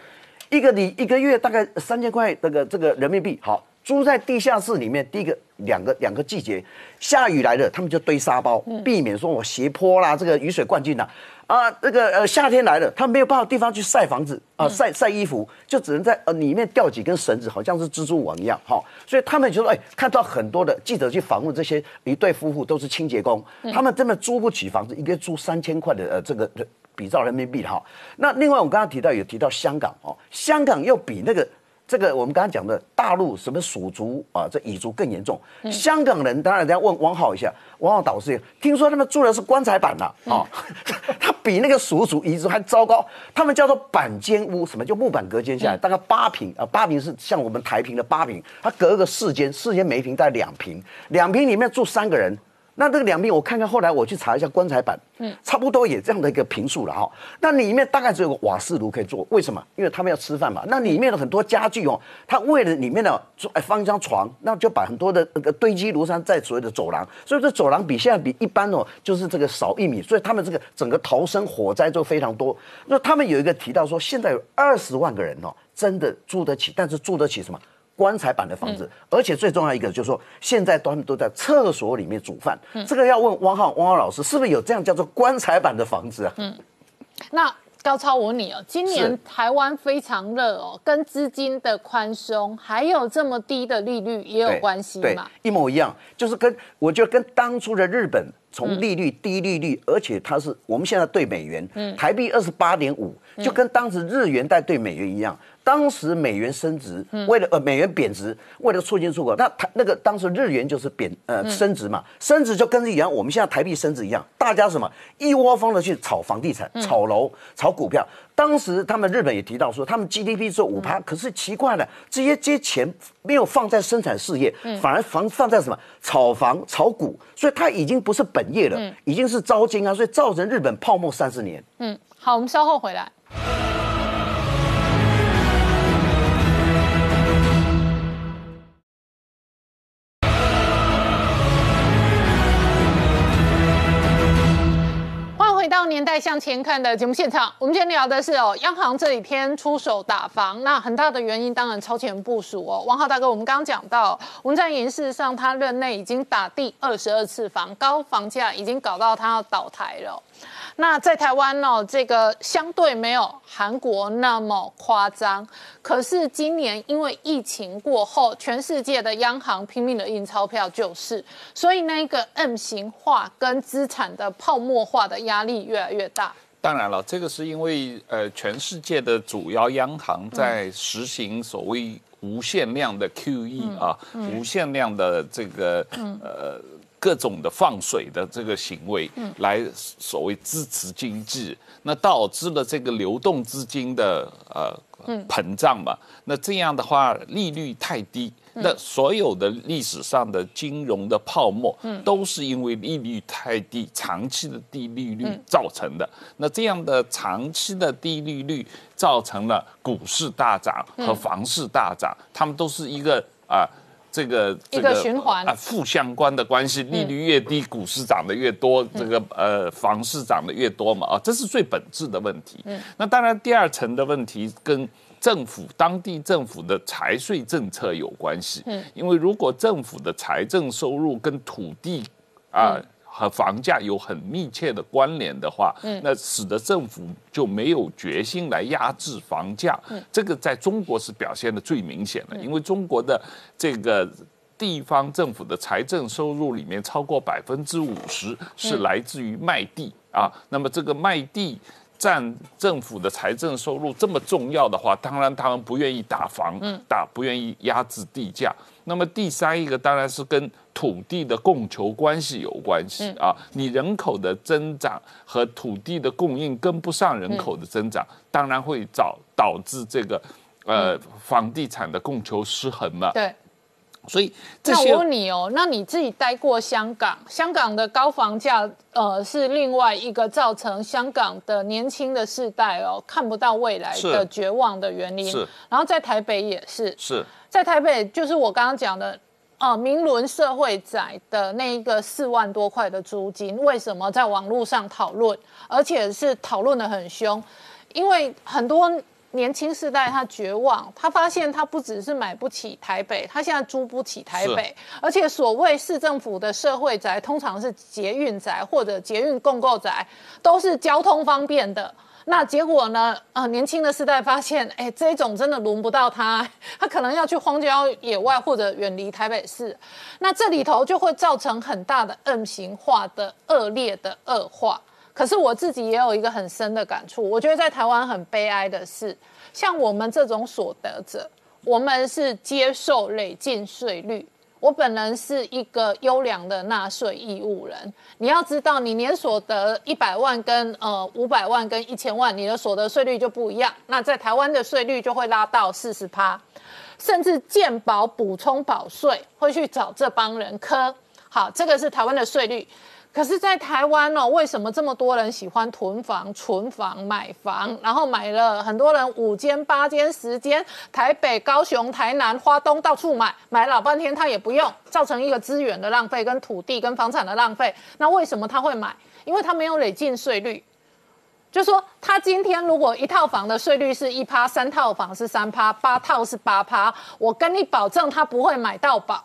Speaker 7: 一个你一个月大概三千块这个这个人民币，好租在地下室里面。第一个两个两个季节，下雨来了，他们就堆沙包，避免说我斜坡啦，这个雨水灌进啦。啊，这个呃夏天来了，他没有办法地方去晒房子啊，晒晒衣服，就只能在呃里面吊几根绳子，好像是蜘蛛网一样。好，所以他们就说，哎，看到很多的记者去访问这些一对夫妇，都是清洁工，他们真的租不起房子，一个月租三千块的呃这个。比照人民币哈，那另外我刚刚提到有提到香港哦，香港又比那个这个我们刚刚讲的大陆什么蜀族啊，这彝族更严重。香港人当然要问王浩一下，王浩导师，听说他们住的是棺材板呐，啊，他比那个蜀族彝族还糟糕，他们叫做板间屋，什么叫木板隔间下来，大概八平啊，八平是像我们台平的八平，它隔个四间，四间每一平大概两平，两平里面住三个人。那这个两边我看看，后来我去查一下棺材板，嗯，差不多也这样的一个平数了哈。那里面大概只有个瓦斯炉可以做，为什么？因为他们要吃饭嘛。那里面的很多家具哦，他为了里面的哎放一张床，那就把很多的那个堆积如山在所谓的走廊，所以这走廊比现在比一般哦，就是这个少一米，所以他们这个整个逃生火灾就非常多。那他们有一个提到说，现在有二十万个人哦，真的住得起，但是住得起什么？棺材板的房子，而且最重要一个就是说，现在他们都在厕所里面煮饭。这个要问汪浩汪浩老师，是不是有这样叫做棺材板的房子啊？嗯，
Speaker 1: 那高超我问你哦，今年台湾非常热哦，跟资金的宽松还有这么低的利率也有关系嘛？
Speaker 7: 一模一样，就是跟我觉得跟当初的日本从利率低利率，而且它是我们现在对美元，嗯台币二十八点五，就跟当时日元在对美元一样。当时美元升值，为了呃美元贬值，为了促进出口，那台那个当时日元就是贬呃升值嘛，升值就跟一样，我们现在台币升值一样，大家什么？一窝蜂的去炒房地产、炒楼、炒股票。当时他们日本也提到说，他们 GDP 只有五趴，可是奇怪了，这些这些钱没有放在生产事业，反而放放在什么？炒房、炒股，所以它已经不是本业了，已经是招金啊，所以造成日本泡沫三十年。
Speaker 1: 嗯，好，我们稍后回来。年代向前看的节目现场，我们今天聊的是哦，央行这几天出手打房，那很大的原因当然超前部署哦。王浩大哥，我们刚刚讲到，文在寅事实上他任内已经打第二十二次房，高房价已经搞到他要倒台了。那在台湾呢，这个相对没有韩国那么夸张。可是今年因为疫情过后，全世界的央行拼命的印钞票，就是所以那个 M 型化跟资产的泡沫化的压力越来越大。
Speaker 2: 当然了，这个是因为呃，全世界的主要央行在实行所谓无限量的 QE 啊，无限量的这个呃各种的放水的这个行为，来所谓支持经济，那导致了这个流动资金的呃膨胀嘛。那这样的话，利率太低。那所有的历史上的金融的泡沫，都是因为利率太低、长期的低利率造成的。那这样的长期的低利率，造成了股市大涨和房市大涨，他们都是一个啊，这个
Speaker 1: 一个循环
Speaker 2: 啊，负相关的关系。利率越低，股市涨得越多，这个呃，房市涨得越多嘛啊，这是最本质的问题。那当然，第二层的问题跟。政府当地政府的财税政策有关系，嗯，因为如果政府的财政收入跟土地啊和房价有很密切的关联的话，嗯，那使得政府就没有决心来压制房价，嗯，这个在中国是表现的最明显的，因为中国的这个地方政府的财政收入里面超过百分之五十是来自于卖地啊，那么这个卖地。占政府的财政收入这么重要的话，当然他们不愿意打房，打不愿意压制地价。那么第三一个当然是跟土地的供求关系有关系啊，你人口的增长和土地的供应跟不上人口的增长，当然会导导致这个呃房地产的供求失衡嘛。
Speaker 1: 对。
Speaker 2: 所以，
Speaker 1: 那我问你哦，那你自己待过香港，香港的高房价，呃，是另外一个造成香港的年轻的世代哦看不到未来的绝望的原因。
Speaker 2: 是，
Speaker 1: 然后在台北也是，
Speaker 2: 是
Speaker 1: 在台北，就是我刚刚讲的，呃，明伦社会宅的那一个四万多块的租金，为什么在网络上讨论，而且是讨论的很凶，因为很多。年轻世代他绝望，他发现他不只是买不起台北，他现在租不起台北，而且所谓市政府的社会宅，通常是捷运宅或者捷运共购宅，都是交通方便的。那结果呢？啊，年轻的世代发现，哎，这种真的轮不到他，他可能要去荒郊野外或者远离台北市。那这里头就会造成很大的 M 型化的恶劣的恶化。可是我自己也有一个很深的感触，我觉得在台湾很悲哀的是，像我们这种所得者，我们是接受累进税率。我本人是一个优良的纳税义务人。你要知道，你年所得一百万跟呃五百万跟一千万，你的所得税率就不一样。那在台湾的税率就会拉到四十趴，甚至健保补充保税会去找这帮人磕。好，这个是台湾的税率。可是，在台湾哦，为什么这么多人喜欢囤房、存房、买房？然后买了很多人五间、八间、十间，台北、高雄、台南、花东到处买，买老半天他也不用，造成一个资源的浪费、跟土地、跟房产的浪费。那为什么他会买？因为他没有累进税率，就说他今天如果一套房的税率是一趴，三套房是三趴，八套是八趴，我跟你保证他不会买到宝。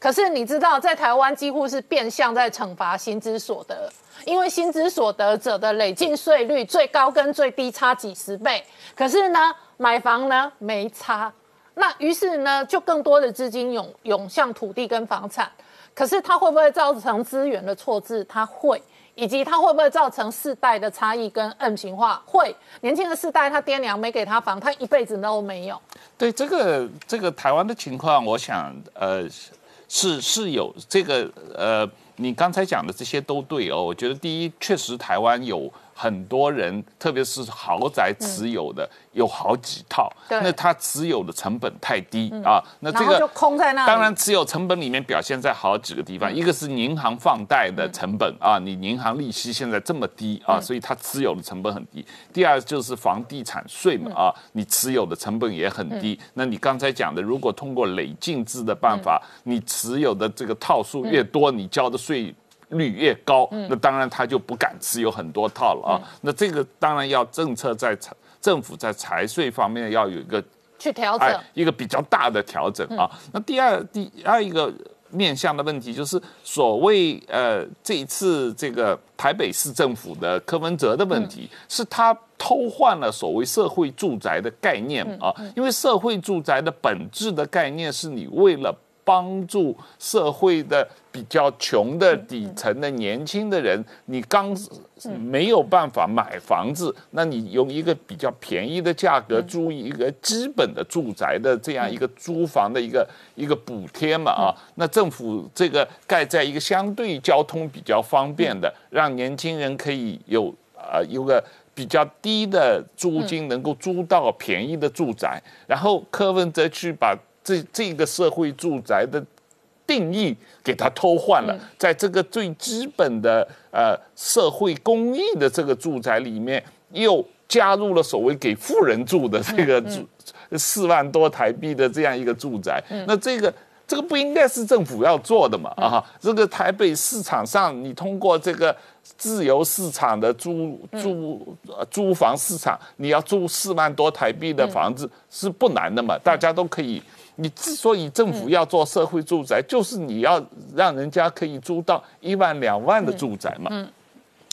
Speaker 1: 可是你知道，在台湾几乎是变相在惩罚薪资所得，因为薪资所得者的累进税率最高跟最低差几十倍。可是呢，买房呢没差，那于是呢，就更多的资金涌涌向土地跟房产。可是它会不会造成资源的错置？它会，以及它会不会造成世代的差异跟 M 型化？会，年轻的世代他爹娘没给他房，他一辈子都没有。
Speaker 2: 对这个这个台湾的情况，我想呃。是是有这个呃，你刚才讲的这些都对哦。我觉得第一，确实台湾有很多人，特别是豪宅持有的。有好几套，那他持有的成本太低啊，那这个
Speaker 1: 就空在那。
Speaker 2: 当然，持有成本里面表现在好几个地方，一个是银行放贷的成本啊，你银行利息现在这么低啊，所以它持有的成本很低。第二就是房地产税嘛啊，你持有的成本也很低。那你刚才讲的，如果通过累进制的办法，你持有的这个套数越多，你交的税率越高，那当然他就不敢持有很多套了啊。那这个当然要政策在。政府在财税方面要有一个
Speaker 1: 去调整，
Speaker 2: 一个比较大的调整啊。那第二第二一个面向的问题，就是所谓呃这一次这个台北市政府的柯文哲的问题，是他偷换了所谓社会住宅的概念啊，因为社会住宅的本质的概念是你为了。帮助社会的比较穷的底层的年轻的人，你刚没有办法买房子，那你用一个比较便宜的价格租一个基本的住宅的这样一个租房的一个一个补贴嘛啊，那政府这个盖在一个相对交通比较方便的，让年轻人可以有呃有个比较低的租金，能够租到便宜的住宅，然后柯文哲去把。这这个社会住宅的定义给它偷换了，在这个最基本的呃社会公益的这个住宅里面，又加入了所谓给富人住的这个住四万多台币的这样一个住宅。那这个这个不应该是政府要做的嘛？啊，这个台北市场上，你通过这个自由市场的租租租房市场，你要租四万多台币的房子是不难的嘛？大家都可以。你之所以政府要做社会住宅，就是你要让人家可以租到一万两万的住宅嘛。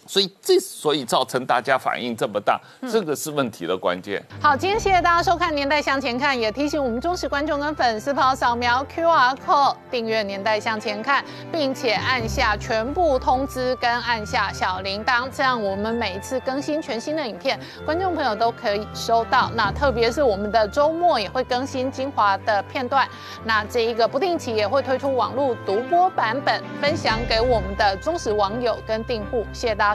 Speaker 2: 所以之所以造成大家反应这么大，这个是问题的关键。
Speaker 1: 好，今天谢谢大家收看《年代向前看》，也提醒我们忠实观众跟粉丝朋友扫描 QR code 订阅《年代向前看》，并且按下全部通知跟按下小铃铛，这样我们每一次更新全新的影片，观众朋友都可以收到。那特别是我们的周末也会更新精华的片段，那这一个不定期也会推出网络独播版本，分享给我们的忠实网友跟订户。谢谢大家。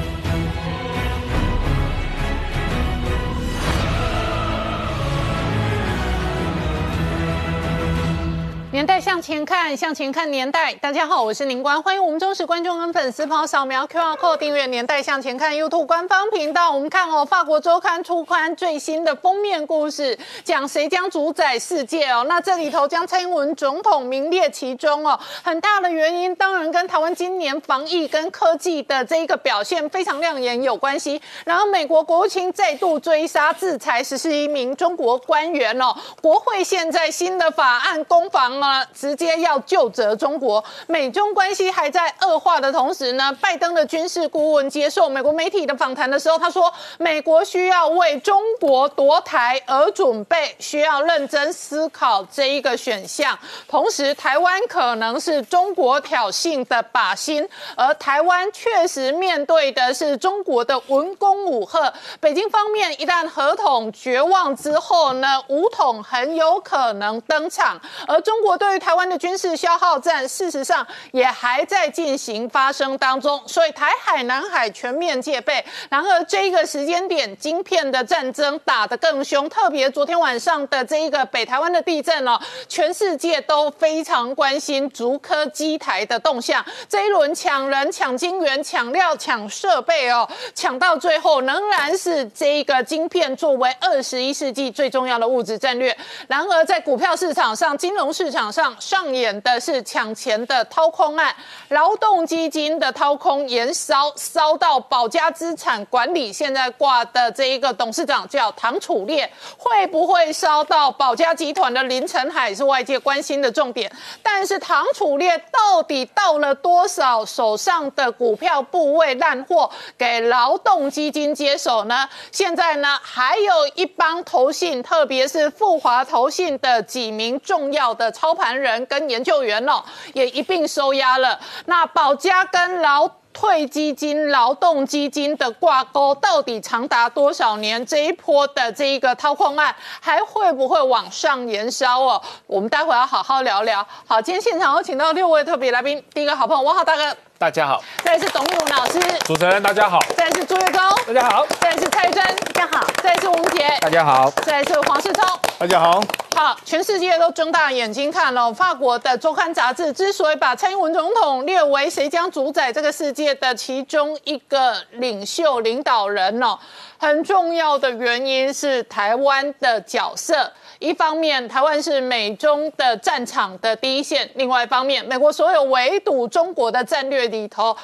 Speaker 1: 年代向前看，向前看年代。大家好，我是林官，欢迎我们忠实观众跟粉丝朋友扫描 QR Code 订阅《年代向前看》YouTube 官方频道。我们看哦，法国周刊出刊最新的封面故事，讲谁将主宰世界哦。那这里头将蔡英文总统名列其中哦。很大的原因当然跟台湾今年防疫跟科技的这一个表现非常亮眼有关系。然后美国国务卿再度追杀制裁十四一名中国官员哦。国会现在新的法案攻防。直接要就责中国，美中关系还在恶化的同时呢，拜登的军事顾问接受美国媒体的访谈的时候，他说，美国需要为中国夺台而准备，需要认真思考这一个选项。同时，台湾可能是中国挑衅的靶心，而台湾确实面对的是中国的文攻武赫。北京方面一旦合统绝望之后呢，武统很有可能登场，而中国。对于台湾的军事消耗战，事实上也还在进行发生当中，所以台海、南海全面戒备。然而，这一个时间点，晶片的战争打得更凶。特别昨天晚上的这一个北台湾的地震哦，全世界都非常关心竹科机台的动向。这一轮抢人、抢晶圆、抢料、抢设备哦，抢到最后仍然是这一个晶片作为二十一世纪最重要的物质战略。然而，在股票市场上、金融市场，场上上演的是抢钱的掏空案，劳动基金的掏空延烧，烧到保家资产管理现在挂的这一个董事长叫唐楚烈，会不会烧到保家集团的林晨海是外界关心的重点。但是唐楚烈到底到了多少手上的股票部位烂货给劳动基金接手呢？现在呢，还有一帮投信，特别是富华投信的几名重要的操。操盘人跟研究员哦，也一并收押了。那保家跟劳退基金、劳动基金的挂钩到底长达多少年？这一波的这一个掏空案还会不会往上延烧哦？我们待会要好好聊聊。好，今天现场有请到六位特别来宾。第一个好朋友，我好大哥。
Speaker 2: 大家好，
Speaker 1: 再来是董玉文老师，
Speaker 5: 主持人大家好，
Speaker 1: 再来是朱月忠，
Speaker 6: 大家好，
Speaker 1: 再来是蔡珍，大家好，再来是吴杰，
Speaker 4: 大家好，
Speaker 1: 再来是黄世聪。
Speaker 3: 大家好。
Speaker 1: 好，全世界都睁大眼睛看了。法国的周刊杂志之所以把蔡英文总统列为谁将主宰这个世界的其中一个领袖领导人哦，很重要的原因是台湾的角色。一方面，台湾是美中的战场的第一线；另外一方面，美国所有围堵中国的战略里头。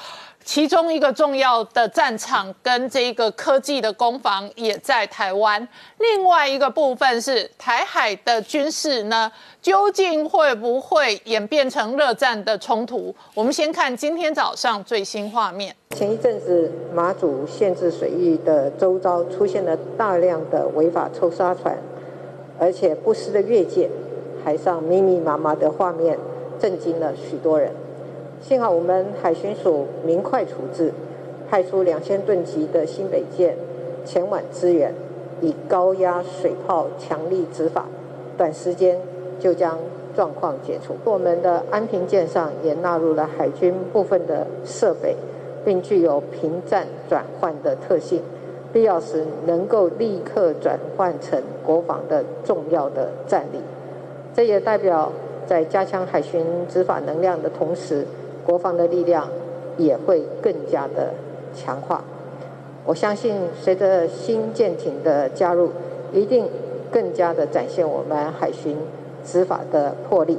Speaker 1: 其中一个重要的战场跟这个科技的攻防也在台湾，另外一个部分是台海的军事呢，究竟会不会演变成热战的冲突？我们先看今天早上最新画面。
Speaker 8: 前一阵子马祖限制水域的周遭出现了大量的违法抽沙船，而且不时的越界，海上密密麻麻的画面震惊了许多人。幸好我们海巡署明快处置，派出两千吨级的新北舰前往支援，以高压水炮强力执法，短时间就将状况解除。我们的安平舰上也纳入了海军部分的设备，并具有平战转换的特性，必要时能够立刻转换成国防的重要的战力。这也代表在加强海巡执法能量的同时。国防的力量也会更加的强化。我相信，随着新舰艇的加入，一定更加的展现我们海巡执法的魄力，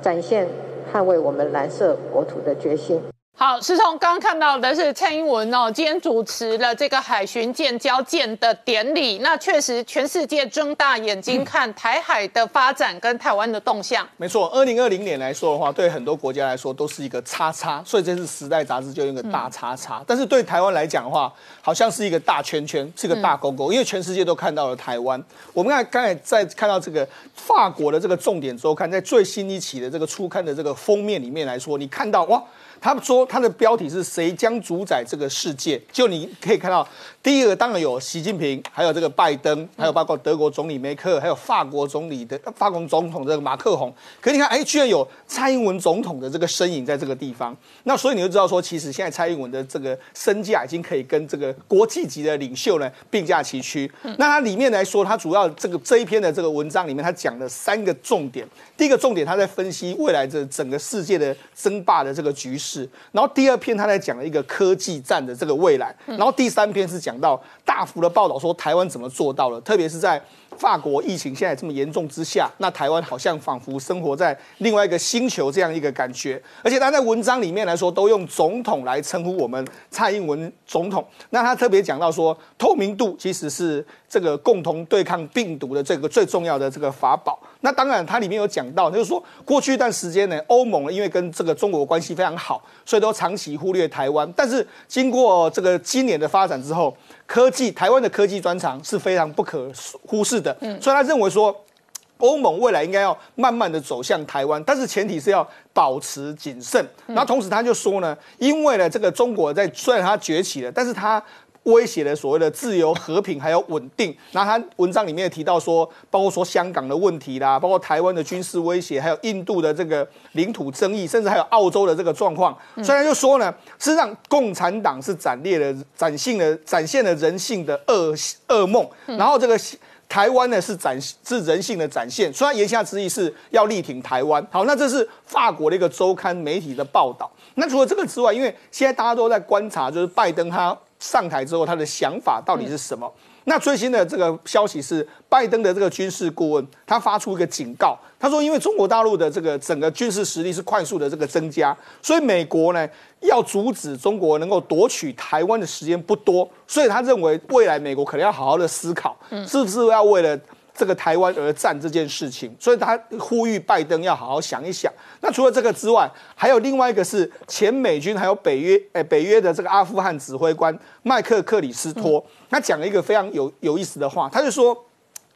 Speaker 8: 展现捍卫我们蓝色国土的决心。
Speaker 1: 好，师从刚刚看到的是蔡英文哦，今天主持了这个海巡舰交舰的典礼。那确实，全世界睁大眼睛看台海的发展跟台湾的动向。
Speaker 3: 没错，二零二零年来说的话，对很多国家来说都是一个叉叉，所以这次《时代》杂志就用个大叉叉。但是对台湾来讲的话，好像是一个大圈圈，是个大勾勾，因为全世界都看到了台湾。我们看刚才在看到这个法国的这个重点周刊，在最新一期的这个初刊的这个封面里面来说，你看到哇。他说他的标题是谁将主宰这个世界？就你可以看到，第一个当然有习近平，还有这个拜登，还有包括德国总理梅克，还有法国总理的法国总统这个马克宏。可你看，哎，居然有蔡英文总统的这个身影在这个地方。那所以你就知道说，其实现在蔡英文的这个身价已经可以跟这个国际级的领袖呢并驾齐驱。那它里面来说，它主要这个这一篇的这个文章里面，它讲了三个重点。第一个重点，他在分析未来这整个世界的争霸的这个局势。然后第二篇他在讲了一个科技战的这个未来。然后第三篇是讲到大幅的报道说台湾怎么做到了，特别是在法国疫情现在这么严重之下，那台湾好像仿佛生活在另外一个星球这样一个感觉。而且他在文章里面来说，都用总统来称呼我们蔡英文总统。那他特别讲到说，透明度其实是这个共同对抗病毒的这个最重要的这个法宝。那当然，它里面有讲到，就是说过去一段时间呢，欧盟因为跟这个中国关系非常好，所以都长期忽略台湾。但是经过这个今年的发展之后，科技台湾的科技专长是非常不可忽视的。嗯，所以他认为说，欧盟未来应该要慢慢的走向台湾，但是前提是要保持谨慎。然后同时他就说呢，因为呢这个中国在虽然它崛起了，但是它威胁了所谓的自由、和平还有稳定。然后他文章里面也提到说，包括说香港的问题啦，包括台湾的军事威胁，还有印度的这个领土争议，甚至还有澳洲的这个状况。虽然就说呢，事实上共产党是展列了、展现了、展现了人性的恶噩梦，然后这个台湾呢是展是人性的展现。虽然言下之意是要力挺台湾。好，那这是法国的一个周刊媒体的报道。那除了这个之外，因为现在大家都在观察，就是拜登他。上台之后，他的想法到底是什么？那最新的这个消息是，拜登的这个军事顾问他发出一个警告，他说，因为中国大陆的这个整个军事实力是快速的这个增加，所以美国呢要阻止中国能够夺取台湾的时间不多，所以他认为未来美国可能要好好的思考，是不是要为了。这个台湾而战这件事情，所以他呼吁拜登要好好想一想。那除了这个之外，还有另外一个是前美军还有北约诶北约的这个阿富汗指挥官麦克克里斯托，他讲了一个非常有有意思的话，他就说，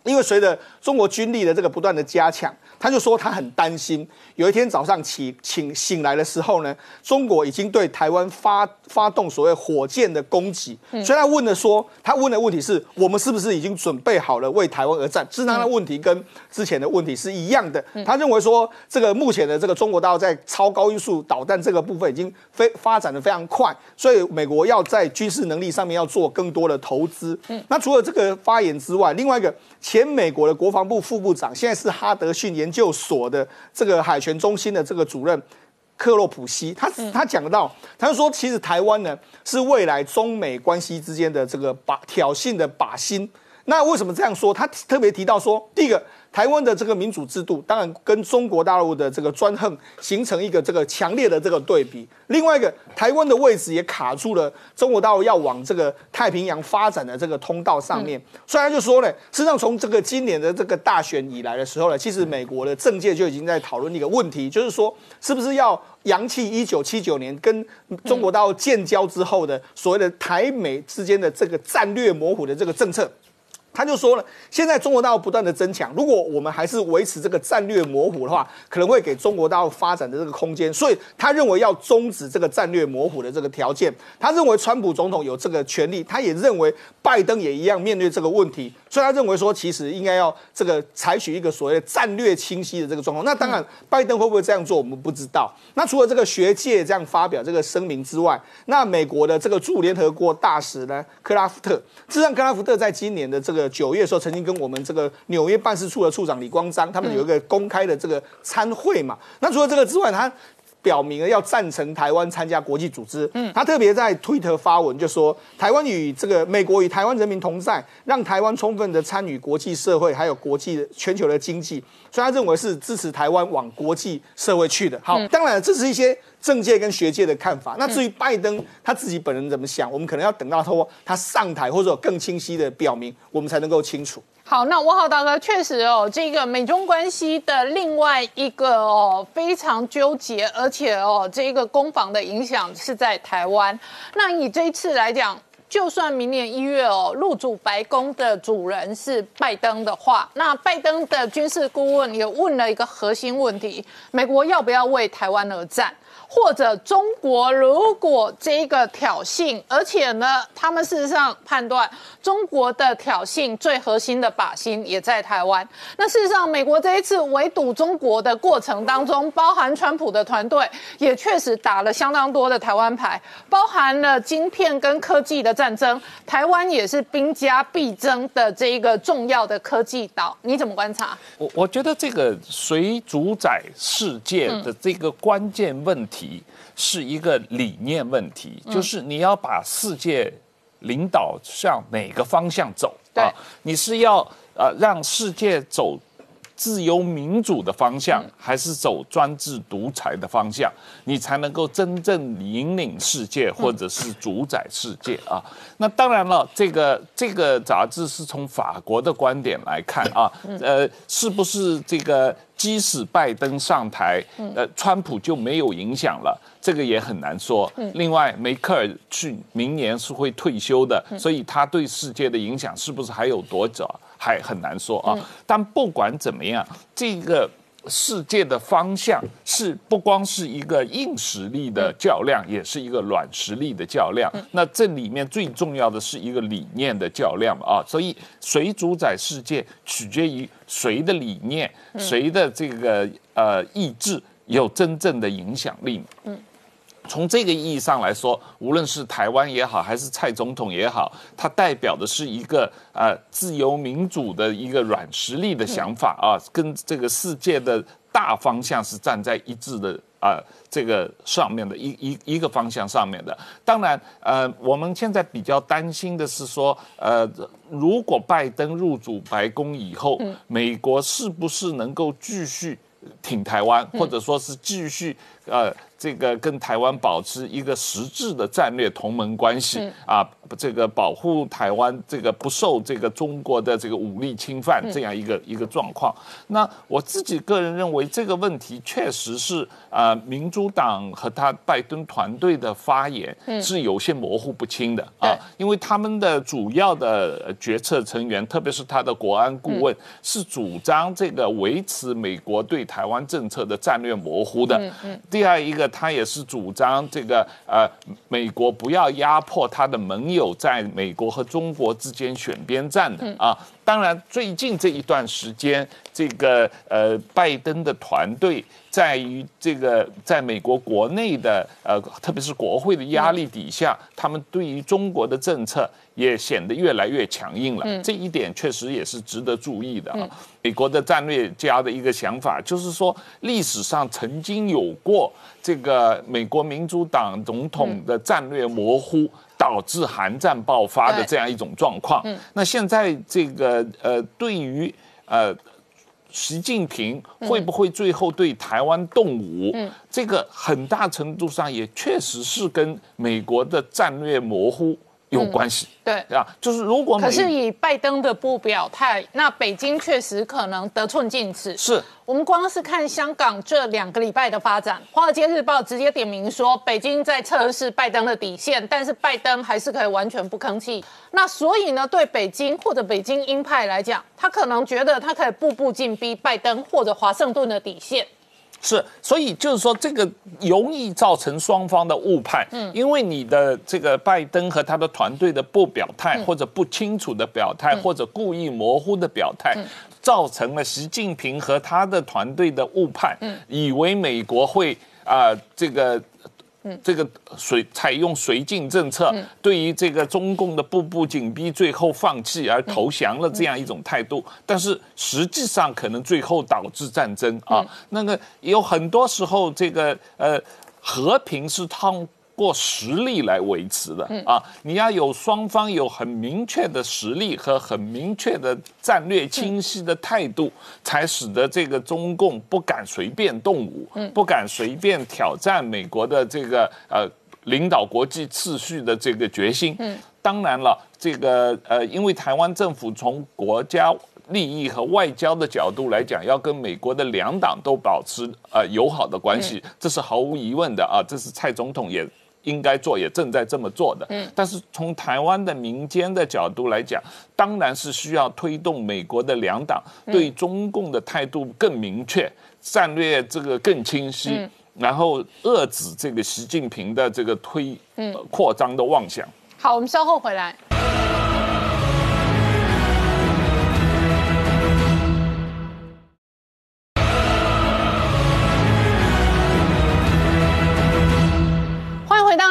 Speaker 3: 因为随着中国军力的这个不断的加强。他就说他很担心，有一天早上起醒醒来的时候呢，中国已经对台湾发发动所谓火箭的攻击，所以他问的说，他问的问题是我们是不是已经准备好了为台湾而战？其实，他的问题跟之前的问题是一样的。他认为说，这个目前的这个中国大陆在超高音速导弹这个部分已经非发展的非常快，所以美国要在军事能力上面要做更多的投资。嗯那除了这个发言之外，另外一个前美国的国防部副部长，现在是哈德逊研究所的这个海权中心的这个主任。克洛普西，他他讲到，他就说，其实台湾呢是未来中美关系之间的这个把挑衅的靶心。那为什么这样说？他特别提到说，第一个。台湾的这个民主制度，当然跟中国大陆的这个专横形成一个这个强烈的这个对比。另外一个，台湾的位置也卡住了中国大陆要往这个太平洋发展的这个通道上面。所以他就说呢，实际上从这个今年的这个大选以来的时候呢，其实美国的政界就已经在讨论一个问题，就是说是不是要扬弃一九七九年跟中国大陆建交之后的所谓的台美之间的这个战略模糊的这个政策。他就说了，现在中国大陆不断的增强，如果我们还是维持这个战略模糊的话，可能会给中国大陆发展的这个空间。所以他认为要终止这个战略模糊的这个条件。他认为川普总统有这个权利，他也认为拜登也一样面对这个问题。所以他认为说，其实应该要这个采取一个所谓的战略清晰的这个状况。那当然，拜登会不会这样做，我们不知道。那除了这个学界这样发表这个声明之外，那美国的这个驻联合国大使呢，克拉夫特，实际上克拉夫特在今年的这个九月的时候，曾经跟我们这个纽约办事处的处长李光章，他们有一个公开的这个参会嘛。那除了这个之外，他。表明了要赞成台湾参加国际组织。嗯，他特别在推特发文就说，台湾与这个美国与台湾人民同在，让台湾充分的参与国际社会，还有国际全球的经济。所以他认为是支持台湾往国际社会去的。好，当然这是一些政界跟学界的看法。那至于拜登他自己本人怎么想，我们可能要等到他他上台或者更清晰的表明，我们才能够清楚。
Speaker 1: 好，那我好大哥确实哦，这个美中关系的另外一个哦非常纠结，而且哦这个攻防的影响是在台湾。那以这一次来讲，就算明年一月哦入主白宫的主人是拜登的话，那拜登的军事顾问也问了一个核心问题：美国要不要为台湾而战？或者中国如果这个挑衅，而且呢，他们事实上判断中国的挑衅最核心的靶心也在台湾。那事实上，美国这一次围堵中国的过程当中，包含川普的团队也确实打了相当多的台湾牌，包含了晶片跟科技的战争。台湾也是兵家必争的这一个重要的科技岛。你怎么观察？
Speaker 2: 我我觉得这个谁主宰世界的这个关键问题。是一个理念问题，就是你要把世界领导向哪个方向走啊？你是要呃让世界走自由民主的方向，还是走专制独裁的方向？你才能够真正引领世界，或者是主宰世界啊？那当然了，这个这个杂志是从法国的观点来看啊，呃，是不是这个？即使拜登上台，呃，川普就没有影响了，这个也很难说。另外，梅克尔去明年是会退休的，所以他对世界的影响是不是还有多久，还很难说啊。但不管怎么样，这个。世界的方向是不光是一个硬实力的较量，也是一个软实力的较量。那这里面最重要的是一个理念的较量啊！所以谁主宰世界，取决于谁的理念，谁的这个呃意志有真正的影响力。嗯。从这个意义上来说，无论是台湾也好，还是蔡总统也好，他代表的是一个呃自由民主的一个软实力的想法啊，跟这个世界的大方向是站在一致的啊这个上面的一一一个方向上面的。当然，呃，我们现在比较担心的是说，呃，如果拜登入主白宫以后，美国是不是能够继续挺台湾，或者说是继续呃。这个跟台湾保持一个实质的战略同盟关系啊，这个保护台湾这个不受这个中国的这个武力侵犯这样一个一个状况。那我自己个人认为这个问题确实是啊，民主党和他拜登团队的发言是有些模糊不清的啊，因为他们的主要的决策成员，特别是他的国安顾问，是主张这个维持美国对台湾政策的战略模糊的。第二一个，他也是主张这个呃，美国不要压迫他的盟友，在美国和中国之间选边站的啊。当然，最近这一段时间，这个呃，拜登的团队在于这个在美国国内的呃，特别是国会的压力底下，他们对于中国的政策也显得越来越强硬了。这一点确实也是值得注意的啊。美国的战略家的一个想法就是说，历史上曾经有过这个美国民主党总统的战略模糊。导致韩战爆发的这样一种状况。那现在这个呃，对于呃，习近平会不会最后对台湾动武？嗯，这个很大程度上也确实是跟美国的战略模糊。有关系，
Speaker 1: 对
Speaker 2: 啊，就是如果
Speaker 1: 可是以拜登的不表态，那北京确实可能得寸进尺。
Speaker 2: 是
Speaker 1: 我们光是看香港这两个礼拜的发展，《华尔街日报》直接点名说，北京在测试拜登的底线，但是拜登还是可以完全不吭气。那所以呢，对北京或者北京鹰派来讲，他可能觉得他可以步步进逼拜登或者华盛顿的底线。
Speaker 2: 是，所以就是说，这个容易造成双方的误判。嗯，因为你的这个拜登和他的团队的不表态，或者不清楚的表态，或者故意模糊的表态，造成了习近平和他的团队的误判，以为美国会啊这个。这个随采用绥靖政策，对于这个中共的步步紧逼，最后放弃而投降了这样一种态度，但是实际上可能最后导致战争啊。那个有很多时候，这个呃和平是通过实力来维持的啊，你要有双方有很明确的实力和很明确的战略清晰的态度，才使得这个中共不敢随便动武，不敢随便挑战美国的这个呃领导国际秩序的这个决心。当然了，这个呃，因为台湾政府从国家利益和外交的角度来讲，要跟美国的两党都保持呃友好的关系，这是毫无疑问的啊，这是蔡总统也。应该做，也正在这么做的。嗯，但是从台湾的民间的角度来讲，当然是需要推动美国的两党对中共的态度更明确，战略这个更清晰，然后遏制这个习近平的这个推扩张的妄想。
Speaker 1: 好，我们稍后回来。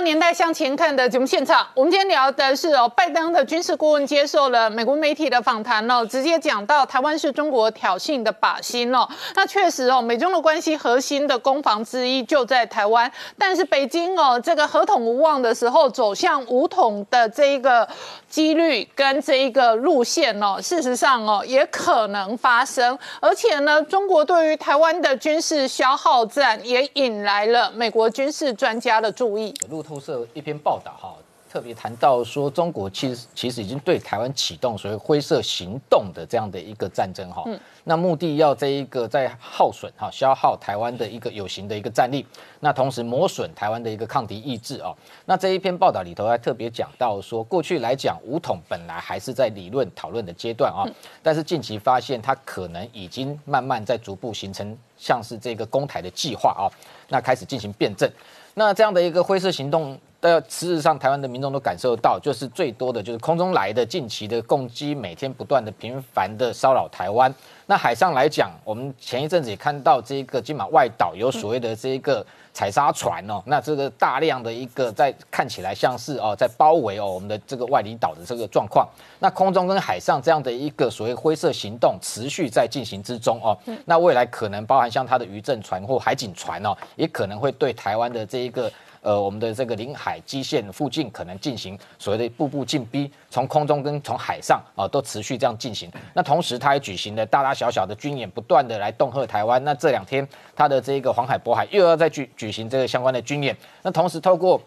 Speaker 1: 年代向前看的节目现场，我们今天聊的是哦，拜登的军事顾问接受了美国媒体的访谈哦，直接讲到台湾是中国挑衅的靶心哦。那确实哦，美中的关系核心的攻防之一就在台湾，但是北京哦，这个合统无望的时候，走向武统的这一个几率跟这一个路线哦，事实上哦，也可能发生。而且呢，中国对于台湾的军事消耗战也引来了美国军事专家的注意。
Speaker 4: 社一篇报道哈，特别谈到说，中国其实其实已经对台湾启动所谓灰色行动的这样的一个战争哈，那目的要这一个在耗损哈，消耗台湾的一个有形的一个战力，那同时磨损台湾的一个抗敌意志哦。那这一篇报道里头还特别讲到说，过去来讲武统本来还是在理论讨论的阶段啊，但是近期发现它可能已经慢慢在逐步形成像是这个攻台的计划啊，那开始进行辩证。那这样的一个灰色行动，的，事实上台湾的民众都感受到，就是最多的就是空中来的近期的攻击，每天不断的频繁的骚扰台湾。那海上来讲，我们前一阵子也看到这个金马外岛有所谓的这一个采砂船哦，那这个大量的一个在看起来像是哦在包围哦我们的这个外里岛的这个状况。那空中跟海上这样的一个所谓灰色行动持续在进行之中哦。那未来可能包含像它的渔政船或海警船哦，也可能会对台湾的这一个呃我们的这个领海基线附近可能进行所谓的步步进逼，从空中跟从海上啊都持续这样进行。那同时他也举行了大大小小的军演，不断的来恫吓台湾。那这两天他的这个黄海渤海又要再举举行这个相关的军演，那同时透过。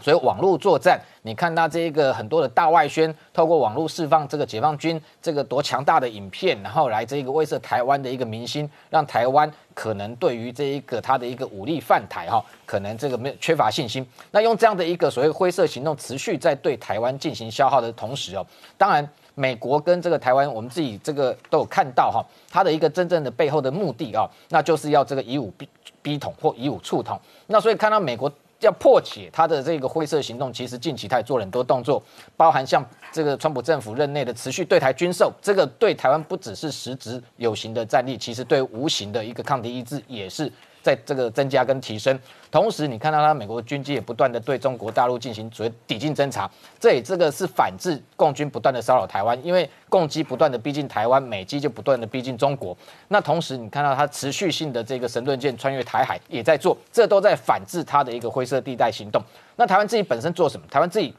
Speaker 4: 所以网络作战，你看到这一个很多的大外宣，透过网络释放这个解放军这个多强大的影片，然后来这个威慑台湾的一个民心，让台湾可能对于这一个他的一个武力犯台哈，可能这个没有缺乏信心。那用这样的一个所谓灰色行动持续在对台湾进行消耗的同时哦，当然美国跟这个台湾，我们自己这个都有看到哈，它的一个真正的背后的目的啊，那就是要这个以武逼逼统或以武促统。那所以看到美国。要破解他的这个灰色行动，其实近期他也做了很多动作，包含像这个川普政府任内的持续对台军售，这个对台湾不只是实质有形的战力，其实对无形的一个抗敌意志也是。在这个增加跟提升，同时你看到他美国军机也不断的对中国大陆进行所谓抵近侦察，这也这个是反制共军不断的骚扰台湾，因为共机不断的逼近台湾，美机就不断的逼近中国。那同时你看到它持续性的这个神盾舰穿越台海也在做，这都在反制它的一个灰色地带行动。那台湾自己本身做什么？台湾自己。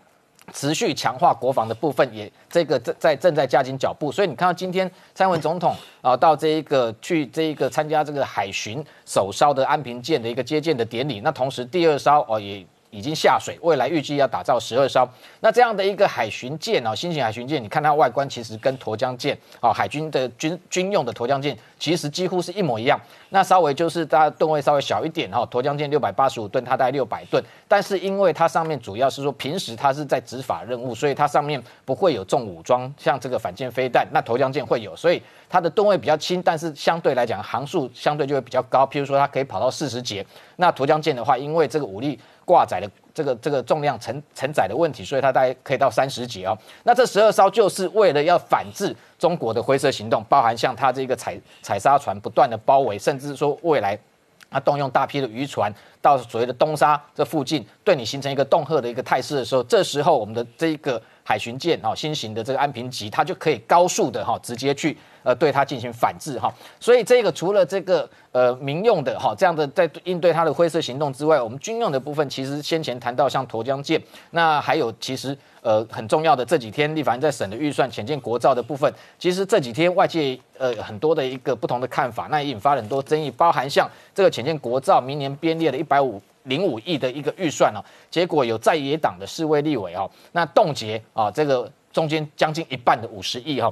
Speaker 4: 持续强化国防的部分，也这个在在正在加紧脚步，所以你看到今天蔡文总统啊，到这一个去这一个参加这个海巡首艘的安平舰的一个接舰的典礼，那同时第二艘哦也。已经下水，未来预计要打造十二艘。那这样的一个海巡舰哦，新型海巡舰，你看它外观其实跟沱江舰哦，海军的军军用的沱江舰其实几乎是一模一样。那稍微就是它吨位稍微小一点哈，沱江舰六百八十五吨，它大概六百吨。但是因为它上面主要是说平时它是在执法任务，所以它上面不会有重武装，像这个反舰飞弹，那沱江舰会有，所以它的吨位比较轻，但是相对来讲航速相对就会比较高。譬如说它可以跑到四十节。那沱江舰的话，因为这个武力。挂载的这个这个重量承承载的问题，所以它大概可以到三十节哦。那这十二艘就是为了要反制中国的灰色行动，包含像它这个采采砂船不断的包围，甚至说未来它动用大批的渔船到所谓的东沙这附近，对你形成一个恫吓的一个态势的时候，这时候我们的这一个海巡舰哦，新型的这个安平级，它就可以高速的哈直接去。呃，对它进行反制哈，所以这个除了这个呃民用的哈这样的在应对它的灰色行动之外，我们军用的部分其实先前谈到像沱江舰，那还有其实呃很重要的这几天立法院在审的预算浅见国造的部分，其实这几天外界呃很多的一个不同的看法，那也引发了很多争议，包含像这个浅见国造明年编列了一百五零五亿的一个预算哦，结果有在野党的示威立委哦，那冻结啊这个中间将近一半的五十亿哈。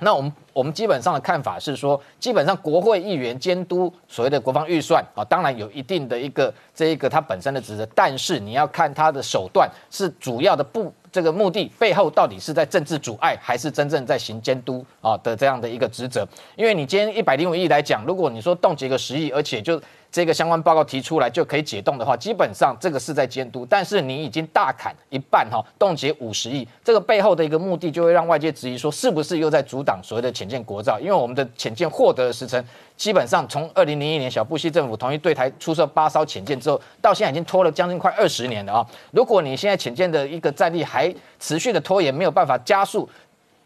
Speaker 4: 那我们我们基本上的看法是说，基本上国会议员监督所谓的国防预算啊，当然有一定的一个这一个它本身的职责，但是你要看它的手段是主要的不这个目的背后到底是在政治阻碍，还是真正在行监督啊的这样的一个职责？因为你今天一百零五亿来讲，如果你说冻结个十亿，而且就这个相关报告提出来就可以解冻的话，基本上这个是在监督。但是你已经大砍一半哈，冻结五十亿，这个背后的一个目的就会让外界质疑说，是不是又在阻挡所谓的浅见国造？因为我们的浅见获得的时程，基本上从二零零一年小布希政府同意对台出售八艘浅见之后，到现在已经拖了将近快二十年了啊！如果你现在浅见的一个战力还持续的拖延，没有办法加速。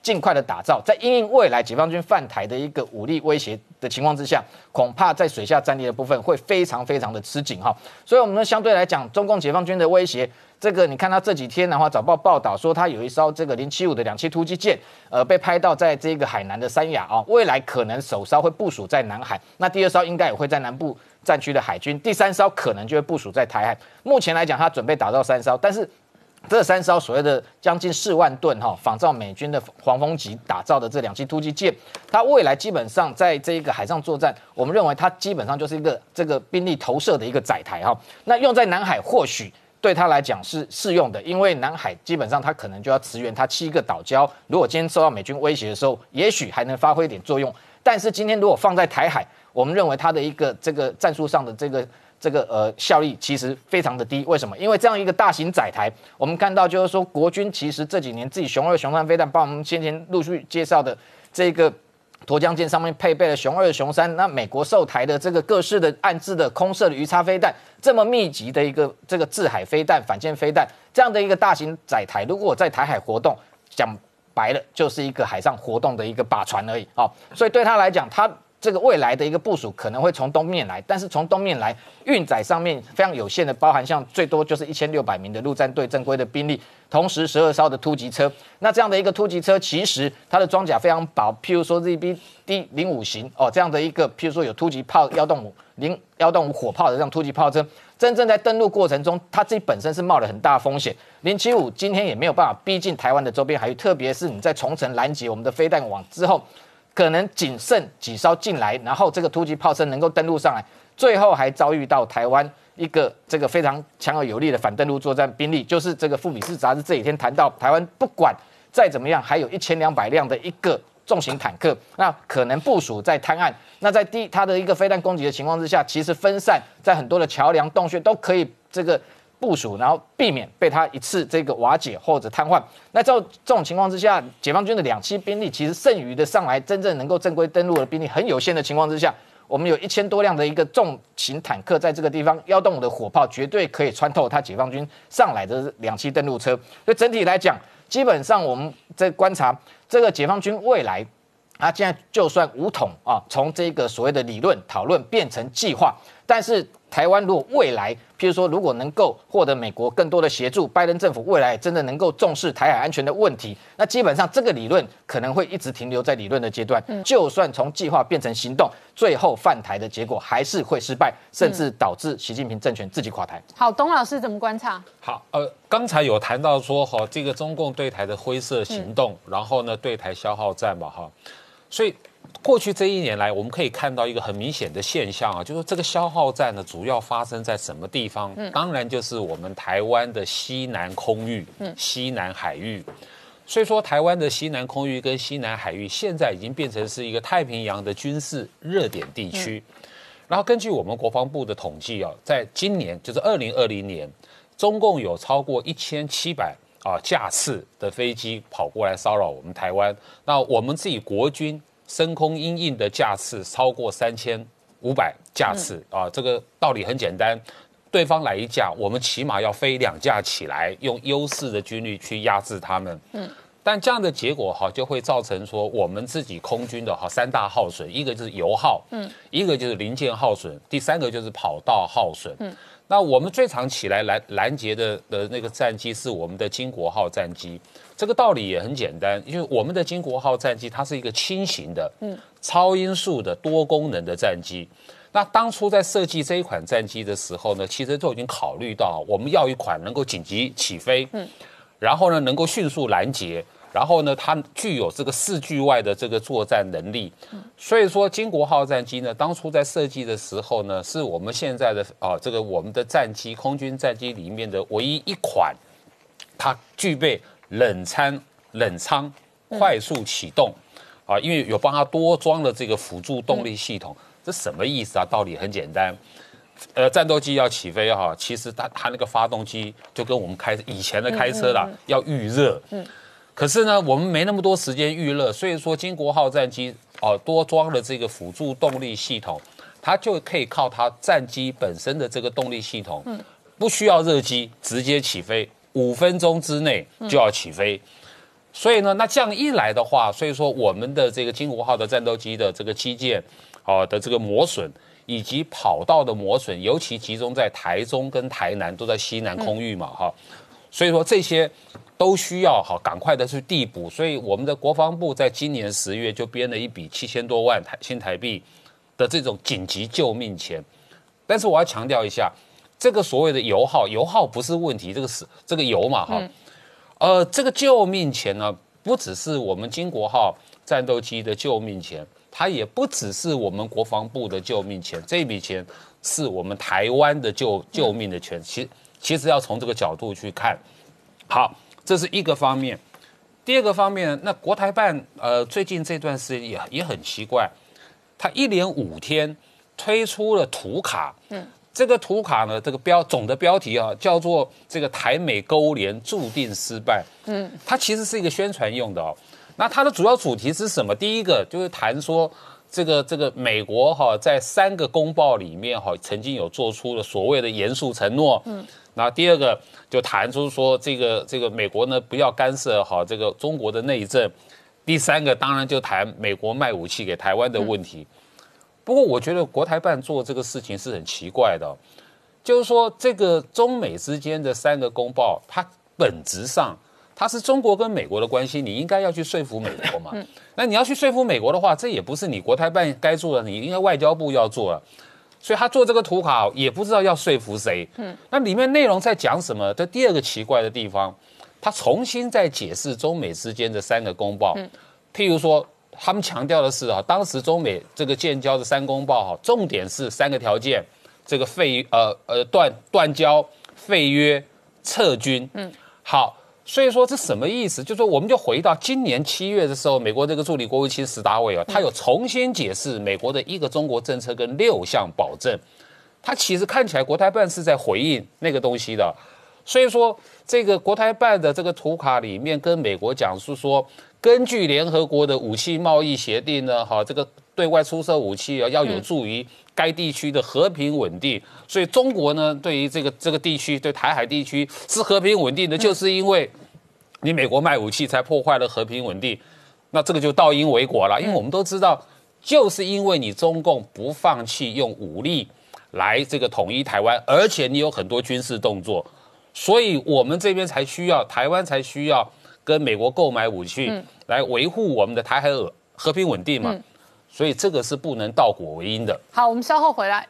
Speaker 4: 尽快的打造，在因应未来解放军犯台的一个武力威胁的情况之下，恐怕在水下战力的部分会非常非常的吃紧哈。所以，我们相对来讲，中共解放军的威胁，这个你看他这几天的话，早报报道说，他有一艘这个零七五的两栖突击舰，呃，被拍到在这个海南的三亚啊，未来可能首艘会部署在南海，那第二艘应该也会在南部战区的海军，第三艘可能就会部署在台海。目前来讲，他准备打造三艘，但是。这三艘所谓的将近四万吨哈，仿照美军的黄蜂级打造的这两栖突击舰，它未来基本上在这一个海上作战，我们认为它基本上就是一个这个兵力投射的一个载台哈。那用在南海或许对它来讲是适用的，因为南海基本上它可能就要驰援它七个岛礁，如果今天受到美军威胁的时候，也许还能发挥一点作用。但是今天如果放在台海，我们认为它的一个这个战术上的这个。这个呃效力其实非常的低，为什么？因为这样一个大型载台，我们看到就是说国军其实这几年自己雄二、雄三飞弹，帮我们先前陆续介绍的这个沱江舰上面配备了雄二、雄三，那美国售台的这个各式的暗制的空射的鱼叉飞弹，这么密集的一个这个制海飞弹、反舰飞弹，这样的一个大型载台，如果我在台海活动，讲白了就是一个海上活动的一个靶船而已啊，所以对他来讲，他。这个未来的一个部署可能会从东面来，但是从东面来运载上面非常有限的，包含像最多就是一千六百名的陆战队正规的兵力，同时十二艘的突击车。那这样的一个突击车，其实它的装甲非常薄，譬如说 ZBD 零五型哦这样的一个，譬如说有突击炮幺洞五零幺洞五火炮的这样突击炮车，真正在登陆过程中，它自己本身是冒了很大风险。零七五今天也没有办法逼近台湾的周边海域，特别是你在重城拦截我们的飞弹网之后。可能仅剩几艘进来，然后这个突击炮车能够登陆上来，最后还遭遇到台湾一个这个非常强而有力的反登陆作战兵力，就是这个富比士杂志这几天谈到，台湾不管再怎么样，还有一千两百辆的一个重型坦克，那可能部署在滩岸，那在第它的一个飞弹攻击的情况之下，其实分散在很多的桥梁洞穴都可以这个。部署，然后避免被他一次这个瓦解或者瘫痪。那在这种情况之下，解放军的两栖兵力其实剩余的上来真正能够正规登陆的兵力很有限的情况之下，我们有一千多辆的一个重型坦克在这个地方，幺洞五的火炮绝对可以穿透他解放军上来的两栖登陆车。所以整体来讲，基本上我们在观察这个解放军未来，啊，现在就算武统啊，从这个所谓的理论讨论变成计划，但是。台湾如果未来，譬如说，如果能够获得美国更多的协助，拜登政府未来真的能够重视台海安全的问题，那基本上这个理论可能会一直停留在理论的阶段。就算从计划变成行动，最后犯台的结果还是会失败，甚至导致习近平政权自己垮台。
Speaker 1: 好，董老师怎么观察？
Speaker 5: 好，呃，刚才有谈到说，哈，这个中共对台的灰色行动，然后呢，对台消耗战嘛，哈，所以。过去这一年来，我们可以看到一个很明显的现象啊，就是这个消耗战呢，主要发生在什么地方？嗯，当然就是我们台湾的西南空域、嗯西南海域。所以说，台湾的西南空域跟西南海域现在已经变成是一个太平洋的军事热点地区。然后根据我们国防部的统计啊，在今年就是二零二零年，中共有超过一千七百啊架次的飞机跑过来骚扰我们台湾。那我们自己国军。升空阴印的架次超过三千五百架次啊，这个道理很简单，对方来一架，我们起码要飞两架起来，用优势的军力去压制他们。嗯，但这样的结果哈，就会造成说我们自己空军的哈三大耗损，一个就是油耗，嗯，一个就是零件耗损，第三个就是跑道耗损。嗯。那我们最常起来拦拦截的的那个战机是我们的金国号战机，这个道理也很简单，因为我们的金国号战机它是一个轻型的，嗯，超音速的多功能的战机。那当初在设计这一款战机的时候呢，其实都已经考虑到我们要一款能够紧急起飞，嗯，然后呢能够迅速拦截。然后呢，它具有这个四距外的这个作战能力，所以说金国号战机呢，当初在设计的时候呢，是我们现在的啊这个我们的战机空军战机里面的唯一一款，它具备冷餐冷仓快速启动，啊，因为有帮他多装了这个辅助动力系统，这什么意思啊？道理很简单，呃，战斗机要起飞哈，其实它它那个发动机就跟我们开以前的开车啦，要预热，嗯。可是呢，我们没那么多时间预热，所以说金国号战机哦多装了这个辅助动力系统，它就可以靠它战机本身的这个动力系统，嗯，不需要热机，直接起飞，五分钟之内就要起飞。所以呢，那这样一来的话，所以说我们的这个金湖号的战斗机的这个机件，哦的这个磨损以及跑道的磨损，尤其集中在台中跟台南，都在西南空域嘛，哈，所以说这些。都需要哈赶快的去递补，所以我们的国防部在今年十月就编了一笔七千多万台新台币的这种紧急救命钱。但是我要强调一下，这个所谓的油耗，油耗不是问题，这个是这个油嘛哈，呃，这个救命钱呢，不只是我们金国号战斗机的救命钱，它也不只是我们国防部的救命钱，这笔钱是我们台湾的救救命的钱。其其实要从这个角度去看，好。这是一个方面，第二个方面，那国台办呃最近这段时间也也很奇怪，他一连五天推出了图卡，嗯，这个图卡呢，这个标总的标题啊叫做这个台美勾连注定失败，嗯，它其实是一个宣传用的哦。那它的主要主题是什么？第一个就是谈说这个这个美国哈在三个公报里面哈曾经有做出了所谓的严肃承诺，嗯。那第二个就谈出说这个这个美国呢不要干涉好这个中国的内政，第三个当然就谈美国卖武器给台湾的问题。不过我觉得国台办做这个事情是很奇怪的哦，就是说这个中美之间的三个公报，它本质上它是中国跟美国的关系，你应该要去说服美国嘛。那你要去说服美国的话，这也不是你国台办该做的，你应该外交部要做了。所以他做这个图卡也不知道要说服谁。嗯，那里面内容在讲什么？这第二个奇怪的地方，他重新在解释中美之间的三个公报。譬如说，他们强调的是啊，当时中美这个建交的三公报哈，重点是三个条件：这个废呃呃断断交、废约、撤军。嗯，好。所以说这什么意思？就说我们就回到今年七月的时候，美国这个助理国务卿史达伟啊，他有重新解释美国的一个中国政策跟六项保证。他其实看起来国台办是在回应那个东西的。所以说这个国台办的这个图卡里面跟美国讲述说，根据联合国的武器贸易协定呢，哈，这个对外出售武器啊要有助于该地区的和平稳定。所以中国呢，对于这个这个地区，对台海地区是和平稳定的，就是因为。你美国卖武器才破坏了和平稳定，那这个就倒因为果了。因为我们都知道，就是因为你中共不放弃用武力来这个统一台湾，而且你有很多军事动作，所以我们这边才需要台湾才需要跟美国购买武器来维护我们的台海和平稳定嘛。所以这个是不能倒果为因的。
Speaker 1: 好，我们稍后回来。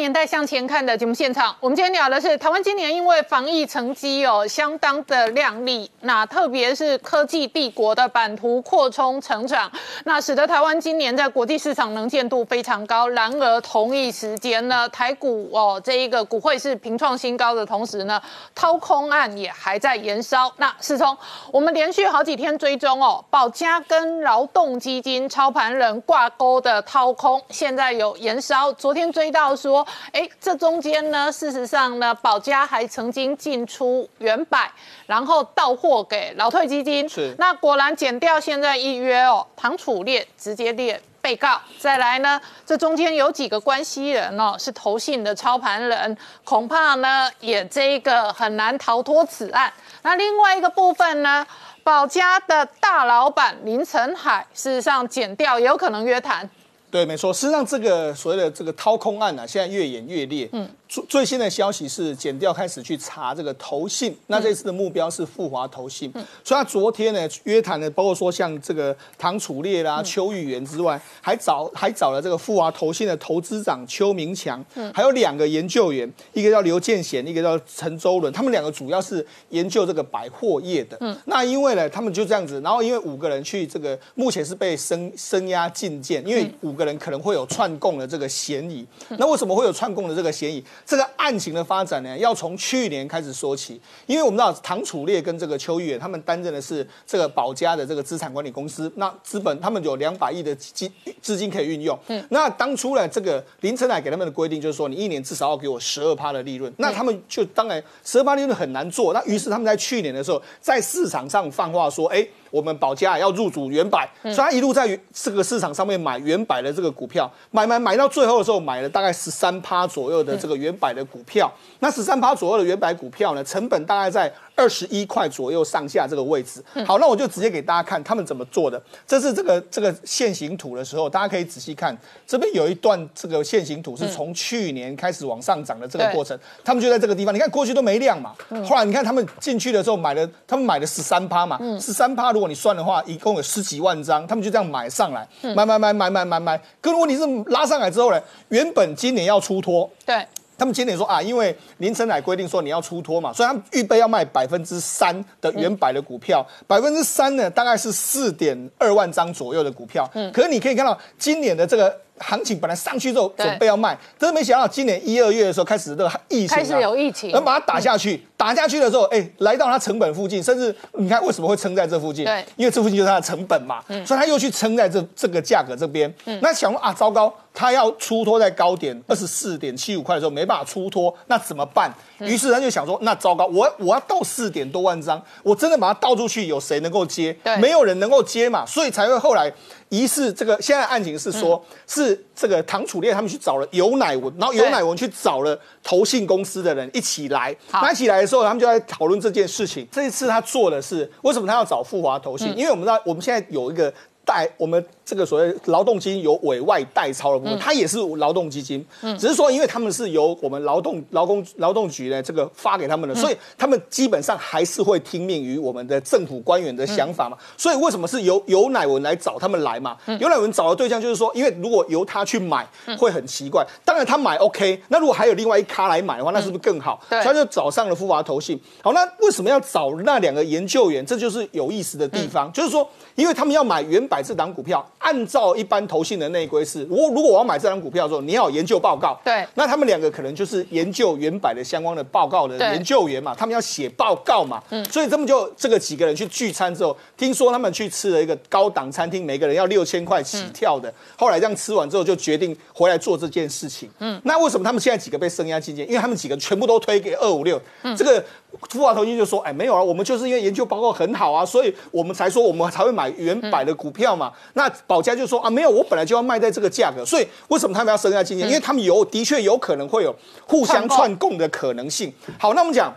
Speaker 1: 年代向前看的节目现场，我们今天聊的是台湾今年因为防疫成绩哦相当的亮丽，那特别是科技帝国的版图扩充成长，那使得台湾今年在国际市场能见度非常高。然而同一时间呢，台股哦这一个股会是平创新高的同时呢，掏空案也还在延烧。那世聪我们连续好几天追踪哦，保家跟劳动基金操盘人挂钩的掏空，现在有延烧，昨天追到。说，哎，这中间呢，事实上呢，保家还曾经进出原百，然后到货给劳退基金。
Speaker 3: 是，
Speaker 1: 那果然减掉现在一约哦，唐楚烈直接列被告。再来呢，这中间有几个关系人哦，是投信的操盘人，恐怕呢也这个很难逃脱此案。那另外一个部分呢，保家的大老板林成海，事实上减掉也有可能约谈。
Speaker 3: 对，没错。事实上，这个所谓的这个掏空案呢，现在越演越烈。嗯。最最新的消息是，检调开始去查这个投信。那这次的目标是富华投信。嗯。所以他昨天呢约谈的，包括说像这个唐楚烈啦、邱玉元之外，还找还找了这个富华投信的投资长邱明强。嗯。还有两个研究员，一个叫刘建贤，一个叫陈周伦。他们两个主要是研究这个百货业的。嗯。那因为呢，他们就这样子，然后因为五个人去这个，目前是被声声押禁见，因为五个人可能会有串供的这个嫌疑。那为什么会有串供的这个嫌疑？这个案情的发展呢，要从去年开始说起，因为我们知道唐楚烈跟这个邱玉远他们担任的是这个保家的这个资产管理公司，那资本他们有两百亿的资资金可以运用。嗯，那当初呢，这个林承海给他们的规定就是说，你一年至少要给我十二趴的利润，那他们就当然十二趴利润很难做，那于是他们在去年的时候在市场上放话说，哎。我们保家要入主原百，所以他一路在这个市场上面买原百的这个股票，买买买到最后的时候，买了大概十三趴左右的这个原百的股票。那十三趴左右的原百股票呢，成本大概在。二十一块左右上下这个位置，好，那我就直接给大家看他们怎么做的。这是这个这个线形图的时候，大家可以仔细看，这边有一段这个线形图是从去年开始往上涨的这个过程。他们就在这个地方，你看过去都没量嘛，后来你看他们进去的时候买了，他们买了十三趴嘛，十三趴如果你算的话，一共有十几万张，他们就这样买上来，买买买买买买买。可问题是拉上来之后呢，原本今年要出脱，
Speaker 1: 对。
Speaker 3: 他们今年说啊，因为林晨乃规定说你要出脱嘛，所以他们预备要卖百分之三的原百的股票，百分之三呢大概是四点二万张左右的股票。嗯，可是你可以看到今年的这个行情本来上去之后准备要卖，但是没想到今年一二月的时候开始这个疫情
Speaker 1: 开始有疫情，
Speaker 3: 能把它打下去。打下去的时候，哎，来到它成本附近，甚至你看为什么会撑在这附近？
Speaker 1: 对，
Speaker 3: 因为这附近就是它的成本嘛，所以它又去撑在这这个价格这边。那想说啊，糟糕，它要出脱在高点二十四点七五块的时候没办法出脱，那怎么办？于是他就想说，那糟糕，我我要倒四点多万张，我真的把它倒出去，有谁能够接？
Speaker 1: 对
Speaker 3: 没有人能够接嘛，所以才会后来疑似这个现在案情是说，是这个唐楚烈他们去找了尤乃文，然后尤乃文去找了投信公司的人一起来，
Speaker 1: 好
Speaker 3: 那一起来的时候，他们就在讨论这件事情。这一次他做的是为什么他要找富华投信？因为我们知道我们现在有一个。代我们这个所谓劳动基金有委外代操的部分，它也是劳动基金，只是说因为他们是由我们劳动劳工劳动局呢这个发给他们的，所以他们基本上还是会听命于我们的政府官员的想法嘛。所以为什么是由由乃文来找他们来嘛？由乃文找的对象就是说，因为如果由他去买会很奇怪，当然他买 OK，那如果还有另外一咖来买的话，那是不是更好？
Speaker 1: 对。
Speaker 3: 所以他就找上了富华投信。好，那为什么要找那两个研究员？这就是有意思的地方，就是说，因为他们要买原百这档股票，按照一般投信的内规是，我如果我要买这张股票的时候，你要有研究报告。
Speaker 1: 对
Speaker 3: 那他们两个可能就是研究原版的相关的报告的研究员嘛，他们要写报告嘛，嗯所以他们就这个几个人去聚餐之后，听说他们去吃了一个高档餐厅，每个人要六千块起跳的。后来这样吃完之后，就决定回来做这件事情。嗯，那为什么他们现在几个被声压进监？因为他们几个全部都推给二五六，这个富华投信就说，哎，没有啊，我们就是因为研究报告很好啊，所以我们才说我们才会买原百的股票嘛。那保家就说啊，没有，我本来就要卖在这个价格，所以为什么他们要声押进监？因为他们有的确有可能会有互相串供的可能性。好，那我们讲。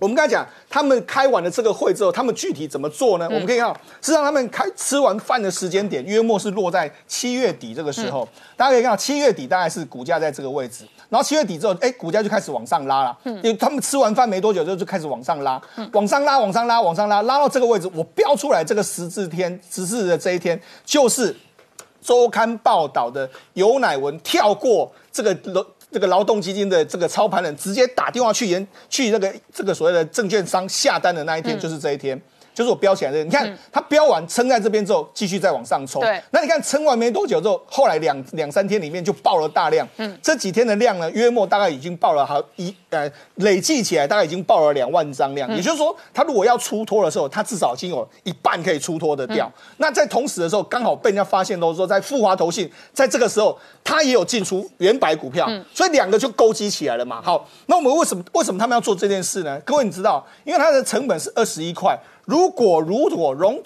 Speaker 3: 我们刚才讲，他们开完了这个会之后，他们具体怎么做呢？我们可以看到，事实上他们开吃完饭的时间点，约莫是落在七月底这个时候。大家可以看到，七月底大概是股价在这个位置，然后七月底之后，哎，股价就开始往上拉了。因为他们吃完饭没多久之后就开始往上拉，往上拉，往上拉，往上拉，拉到这个位置，我标出来这个十字天，十字的这一天就是。周刊报道的尤乃文跳过这个劳这个劳动基金的这个操盘人，直接打电话去研去那个这个所谓的证券商下单的那一天，就是这一天。就是我标起来的，你看它标完撑在这边之后，继续再往上冲。
Speaker 1: 对
Speaker 3: 那你看撑完没多久之后，后来两两三天里面就爆了大量。嗯，这几天的量呢，约莫大概已经爆了好一呃，累计起来大概已经爆了两万张量。也就是说，它如果要出脱的时候，它至少已经有一半可以出脱的掉。那在同时的时候，刚好被人家发现都说，在富华投信在这个时候，它也有进出原百股票，所以两个就勾稽起来了嘛。好，那我们为什么为什么他们要做这件事呢？各位你知道，因为它的成本是二十一块。如果如果融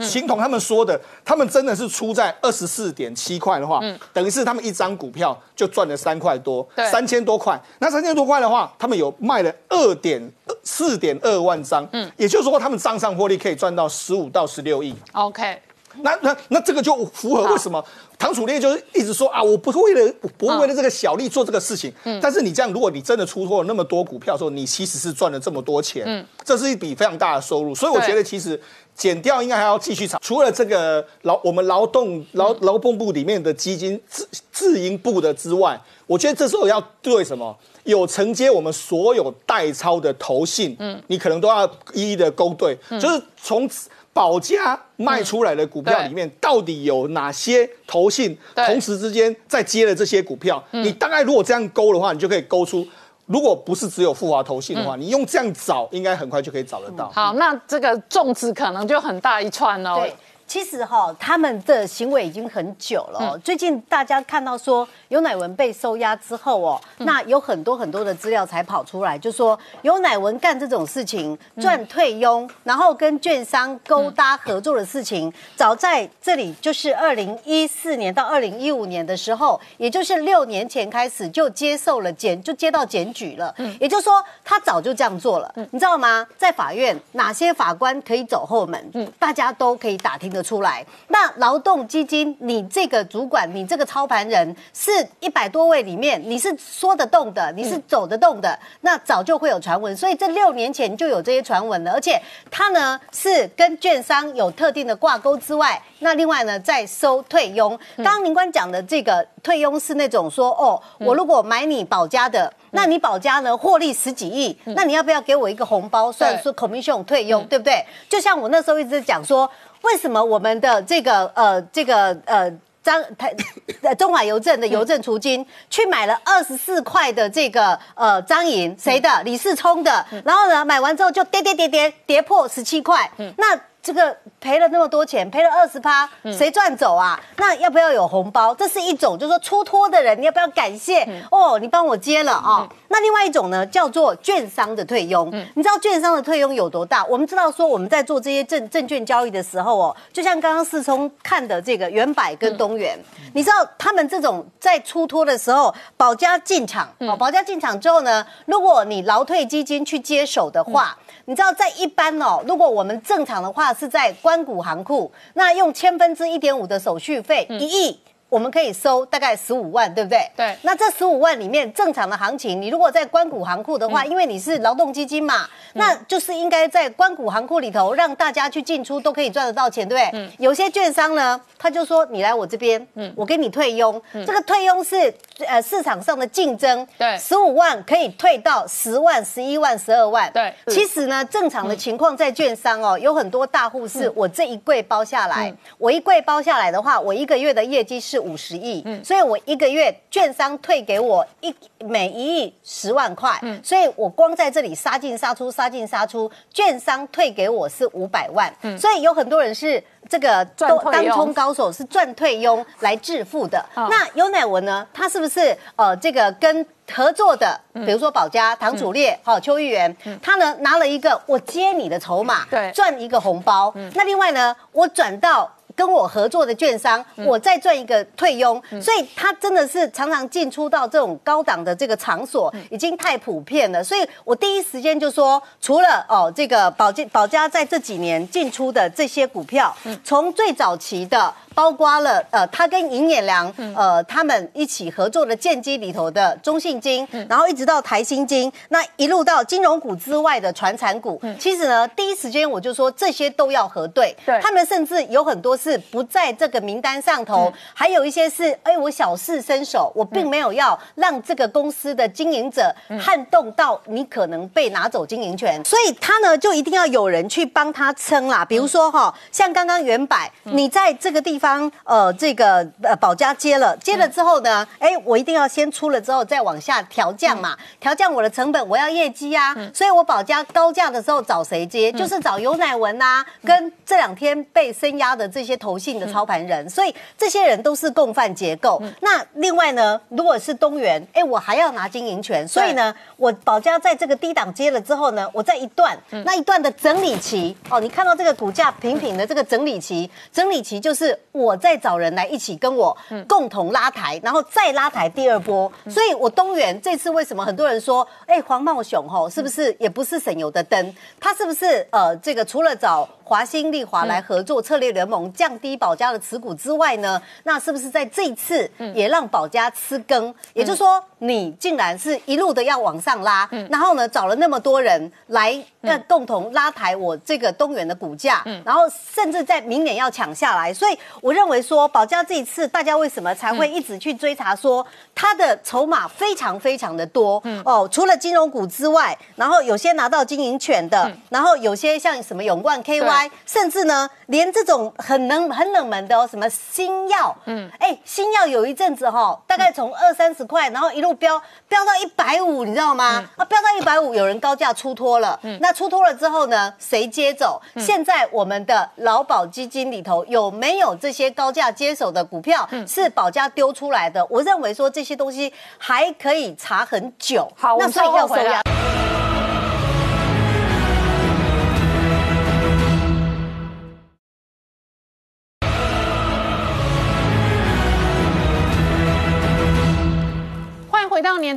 Speaker 3: 形同他们说的，他们真的是出在二十四点七块的话，等于是他们一张股票就赚了三块多，三千多块。那三千多块的话，他们有卖了二点四点二万张，嗯，也就是说他们账上获利可以赚到十五到十六亿。
Speaker 1: OK，
Speaker 3: 那那那这个就符合为什么唐楚烈就是一直说啊，我不是为了我不会为了这个小利做这个事情。但是你这样，如果你真的出脱了那么多股票的时候，你其实是赚了这么多钱，这是一笔非常大的收入。所以我觉得其实减掉应该还要继续炒。除了这个劳我们劳动劳劳动部里面的基金自自营部的之外，我觉得这时候要对什么？有承接我们所有代操的投信，嗯，你可能都要一一的勾兑，就是从保家卖出来的股票里面，到底有哪些投信同时之间在接了这些股票？你大概如果这样勾的话，你就可以勾出。如果不是只有富华投信的话，你用这样找，应该很快就可以找得到。
Speaker 1: 好，那这个粽子可能就很大一串哦。
Speaker 9: 对，其实哈、他们的行为已经很久了、哦。最近大家看到说尤乃文被收押之后哦，那有很多很多的资料才跑出来，就说尤乃文干这种事情赚退佣，然后跟券商勾搭合作的事情，早在这里就是二零一四年到二零一五年的时候，也就是六年前开始就接受了检，就接到检举了。也就是说，他早就这样做了，你知道吗？在法院哪些法官可以走后门，大家都可以打听得出来。那劳动基金，你这个主管，你这个操盘人是一百多位里面，你是说得动的，你是走得动的，那早就会有传闻。所以这六年前就有这些传闻了，而且他呢是跟券商有特定的挂钩之外，那另外呢在收退佣。刚刚林官讲的这个退佣是那种说，哦，我如果买你保家的，那你保家呢获利十几亿，那你要不要给我一个红包，算是 commission 退佣，对不对？就像我那时候一直讲说。为什么我们的这个呃这个呃张台呃中华邮政的邮政储金去买了二十四块的这个呃张银，谁的？李世聪的。然后呢，买完之后就跌跌跌跌跌破十七块。那这个赔了那么多钱，赔了二十趴，谁赚走啊？那要不要有红包？这是一种，就是说出托的人，你要不要感谢？哦，你帮我接了啊。那另外一种呢，叫做券商的退佣。你知道券商的退佣有多大？我们知道说我们在做这些证证券交易的时候哦，就像刚刚四聪看的这个元百跟东元，你知道他们这种在出托的时候，保家进场哦，保家进场之后呢，如果你劳退基金去接手的话。你知道，在一般哦，如果我们正常的话是在关谷行库，那用千分之一点五的手续费，一亿，我们可以收大概十五万，对不对？
Speaker 1: 对。
Speaker 9: 那这十五万里面正常的行情，你如果在关谷行库的话，因为你是劳动基金嘛，那就是应该在关谷行库里头让大家去进出都可以赚得到钱，对不对？有些券商呢，他就说你来我这边，嗯。我给你退佣，这个退佣是呃市场上的竞争，
Speaker 1: 对。
Speaker 9: 十五万可以退到十万、十一万、十二万，
Speaker 1: 对。
Speaker 9: 其实呢，正常的情况在券商哦，有很多大户是我这一柜包下来，我一柜包下来的话，我一个月的业绩是五十亿，所以我一个月券商退给我一每一亿十万块，所以我光在这里杀进杀出，杀进杀出，券商退给我是五百万，所以有很多人是。这个都当冲高手是赚退佣来致富的。那优乃文呢？他是不是呃这个跟合作的，比如说保家、唐楚烈、好邱玉元，他呢拿了一个我接你的筹码，
Speaker 1: 对
Speaker 9: 赚一个红包。那另外呢，我转到。跟我合作的券商，我再赚一个退佣，所以他真的是常常进出到这种高档的这个场所，已经太普遍了。所以我第一时间就说，除了哦这个保健保家在这几年进出的这些股票，从最早期的。包括了呃，他跟尹衍良呃他们一起合作的建基里头的中信金，然后一直到台新金，那一路到金融股之外的传产股，其实呢，第一时间我就说这些都要核对，
Speaker 1: 对。
Speaker 9: 他们甚至有很多是不在这个名单上头，还有一些是哎我小试身手，我并没有要让这个公司的经营者撼动到你可能被拿走经营权，所以他呢就一定要有人去帮他撑啦，比如说哈，像刚刚元百，你在这个地方呃这个呃保家接了，接了之后呢，哎我一定要先出了之后再往下调降嘛，调降我的成本，我要业绩啊，所以我保家高价的时候找谁接，就是找尤乃文呐，跟这两天被升压的这些投信的操盘人，所以这些人都是共犯结构。那另外呢，如果是东元，哎，我还要拿经营权，所以呢，我保家在这个低档接了之后呢，我在一段。那一段的整理期，哦，你看到这个股价平平的这个整理期，整理期就是我再找人来一起跟我共同拉抬，然后再拉抬第二波。所以我东元这次为什么很多人说，哎，黄茂雄吼是不是也不是省油的灯？他是不是呃这个除了找华兴、利华来合作策略联盟，降低保家的持股之外呢，那是不是在这一次也让保家吃羹？也就是说，你竟然是一路的要往上拉，然后呢找了那么多人来呃共同拉抬我这个东元的股价，然后甚至在明年要抢下来。所以我认为说，保家这一次大家为什么才会一直去追查说它的筹码非常非常的多？嗯。哦，除了金融股之外，然后有些拿到经营权的，然后有些像什么永冠 KY，甚至呢，连这种很冷很冷门的哦，什么新药，嗯，哎，新药有一阵子哈、大概从二三十块，然后一路飙飙到一百五，你知道吗？啊，飙到一百五，有人高价出脱了，那出脱了之后呢，谁接走？现在我们的劳保基金里头有没有这些高价接手的股票是保家丢出来的？我认为说这些东西还可以查很久，
Speaker 1: 好
Speaker 9: 那所以
Speaker 1: 稍后回来
Speaker 9: 要收押。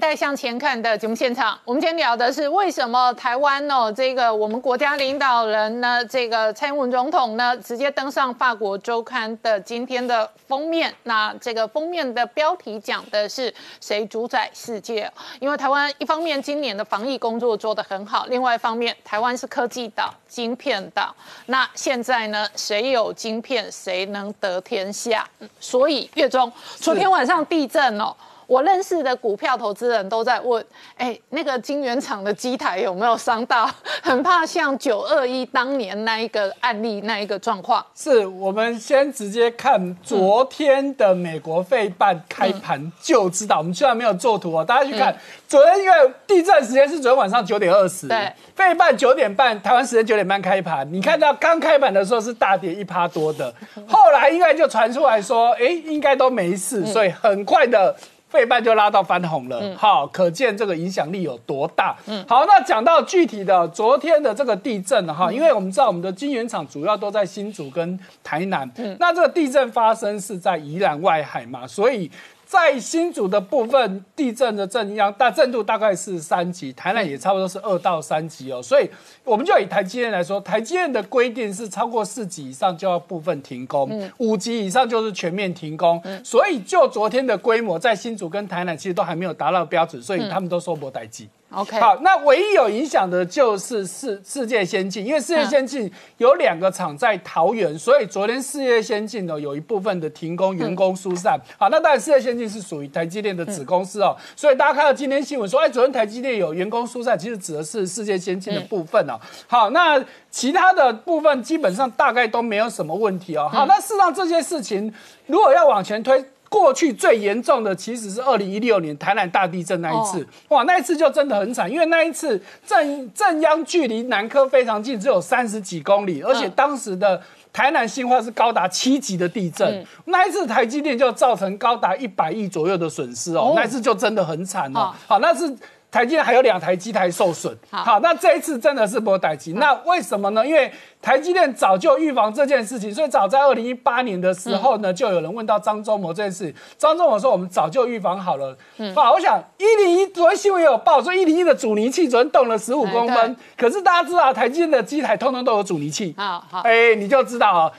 Speaker 1: 回到《年代向前看》的节目现场。我们今天聊的是为什么台湾哦，这个我们国家领导人呢，这个蔡英文总统呢，直接登上法国周刊的今天的封面。那这个封面的标题讲的是谁主宰世界？因为台湾一方面今年的防疫工作做得很好，另外一方面台湾是科技岛、晶片岛。那现在呢，谁有晶片，谁能得天下？所以月中昨天晚上地震哦。我认识的股票投资人都在问，哎，那个金源厂的机台有没有伤到？很怕像九二一当年那一个案例那一个状况。
Speaker 6: 是我们先直接看昨天的美国费半开盘就知道，我们虽然没有做图哦，大家去看昨天因为地震时间是昨天晚上九点二十，
Speaker 1: 对，
Speaker 6: 费半九点半台湾时间九点半开盘，你看到刚开盘的时候是大跌一趴多的，后来应该就传出来说，哎，应该都没事，所以很快的。费半就拉到翻红了，好，可见这个影响力有多大。嗯。好，那讲到具体的昨天的这个地震哈，因为我们知道我们的晶圆厂主要都在新竹跟台南，嗯。那这个地震发生是在宜兰外海嘛，所以。在新竹的部分，地震的震央大震度大概是三级，台南也差不多是二到三级哦。所以我们就以台积电来说，台积电的规定是超过四级以上就要部分停工，五级以上就是全面停工。所以就昨天的规模，在新竹跟台南其实都还没有达到标准，所以他们都收不待机。
Speaker 1: OK，
Speaker 6: 好，那唯一有影响的就是世世界先进，因为世界先进有两个厂在桃园，所以昨天世界先进呢有一部分的停工，员工疏散。好，那当然世界先进是属于台积电的子公司哦，所以大家看到今天新闻说，哎，昨天台积电有员工疏散，其实指的是世界先进的部分哦。好，那其他的部分基本上大概都没有什么问题哦。好，那事实上这些事情如果要往前推。过去最严重的其实是二零一六年台南大地震那一次，哇，那一次就真的很惨，因为那一次震震央距离南科非常近，只有三十几公里，而且当时的台南新化是高达七级的地震，那一次台积电就造成高达一百亿左右的损失哦，那一次就真的很惨哦，好，那是。台积电还有两台机台受损，好，那这一次真的是波台积，那为什么呢？因为台积电早就预防这件事情，所以早在二零一八年的时候呢，就有人问到张忠谋这件事，张忠谋说我们早就预防好了。好，我想一零一昨天新闻也有报说一零一的阻尼器昨天动了十五公分，可是大家知道台积电的机台通通都有阻尼器，好，好，哎，你就知道啊。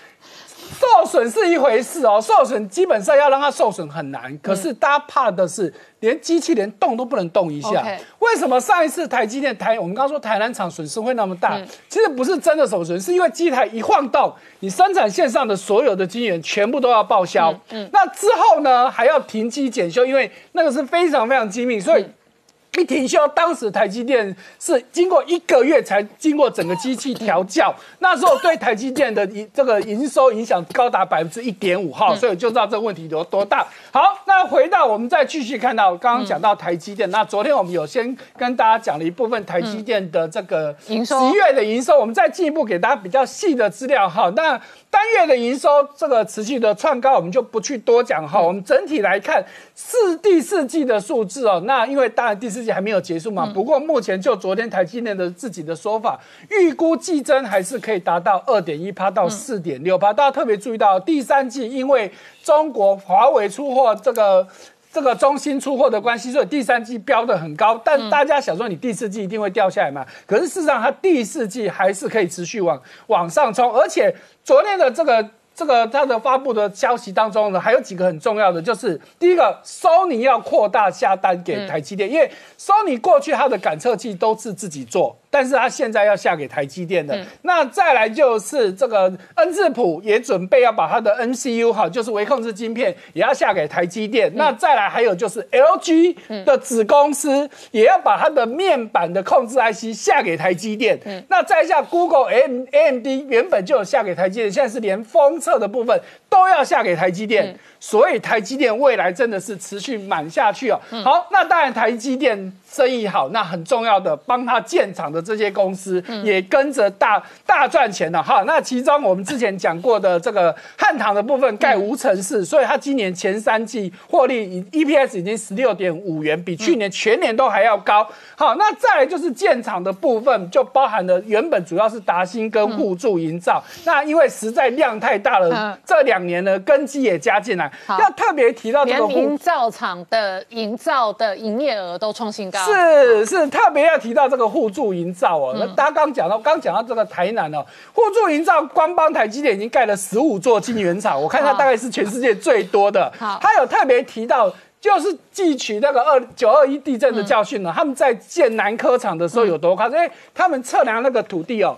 Speaker 6: 受损是一回事哦，受损基本上要让它受损很难，可是大家怕的是连机器连动都不能动一下。为什么上一次台积电台我们刚刚说台南厂损失会那么大？其实不是真的受损，是因为机台一晃动，你生产线上的所有的晶圆全部都要报销。嗯，那之后呢还要停机检修，因为那个是非常非常机密，所以。一停休，当时台积电是经过一个月才经过整个机器调教，那时候对台积电的营这个营收影响高达百分之一点五哈，所以就知道这个问题有多大。好，那回到我们再继续看到刚刚讲到台积电，那昨天我们有先跟大家讲了一部分台积电的这个
Speaker 1: 营收，
Speaker 6: 十月的营收，我们再进一步给大家比较细的资料哈。那单月的营收这个持续的创高，我们就不去多讲哈。我们整体来看四第四季的数字哦，那因为当然第四季还没有结束嘛。不过目前就昨天台积电的自己的说法，预估季增还是可以达到二点一趴到四点六趴。大家特别注意到第三季，因为中国华为出货这个。这个中心出货的关系，所以第三季标的很高，但大家想说你第四季一定会掉下来嘛？可是事实上，它第四季还是可以持续往往上冲，而且昨天的这个。这个它的发布的消息当中呢，还有几个很重要的，就是第一个，Sony 要扩大下单给台积电，因为 Sony 过去它的感测器都是自己做，但是他现在要下给台积电的。那再来就是这个恩智浦也准备要把它的 NCU 哈，就是微控制晶片也要下给台积电。那再来还有就是 LG 的子公司也要把它的面板的控制 IC 下给台积电。那再下 Google M AMD 原本就有下给台积电，现在是连封。测的部分都要下给台积电，所以台积电未来真的是持续满下去哦。好，那当然台积电。生意好，那很重要的帮他建厂的这些公司也跟着大大赚钱了哈。那其中我们之前讲过的这个汉唐的部分盖无尘室，所以它今年前三季获利 EPS 已经十六点五元，比去年全年都还要高。好，那再来就是建厂的部分，就包含了原本主要是达新跟互助营造，那因为实在量太大了，这两年呢根基也加进来，要特别提到这个
Speaker 1: 营造厂的营造的营业额都创新高。
Speaker 6: 是是，特别要提到这个互助营造哦。那大家刚讲到，刚讲到这个台南哦，互助营造光帮台积电已经盖了十五座晶圆厂，我看它大概是全世界最多的。他有特别提到，就是汲取那个二九二一地震的教训呢，他们在建南科厂的时候有多夸张？因为他们测量那个土地哦。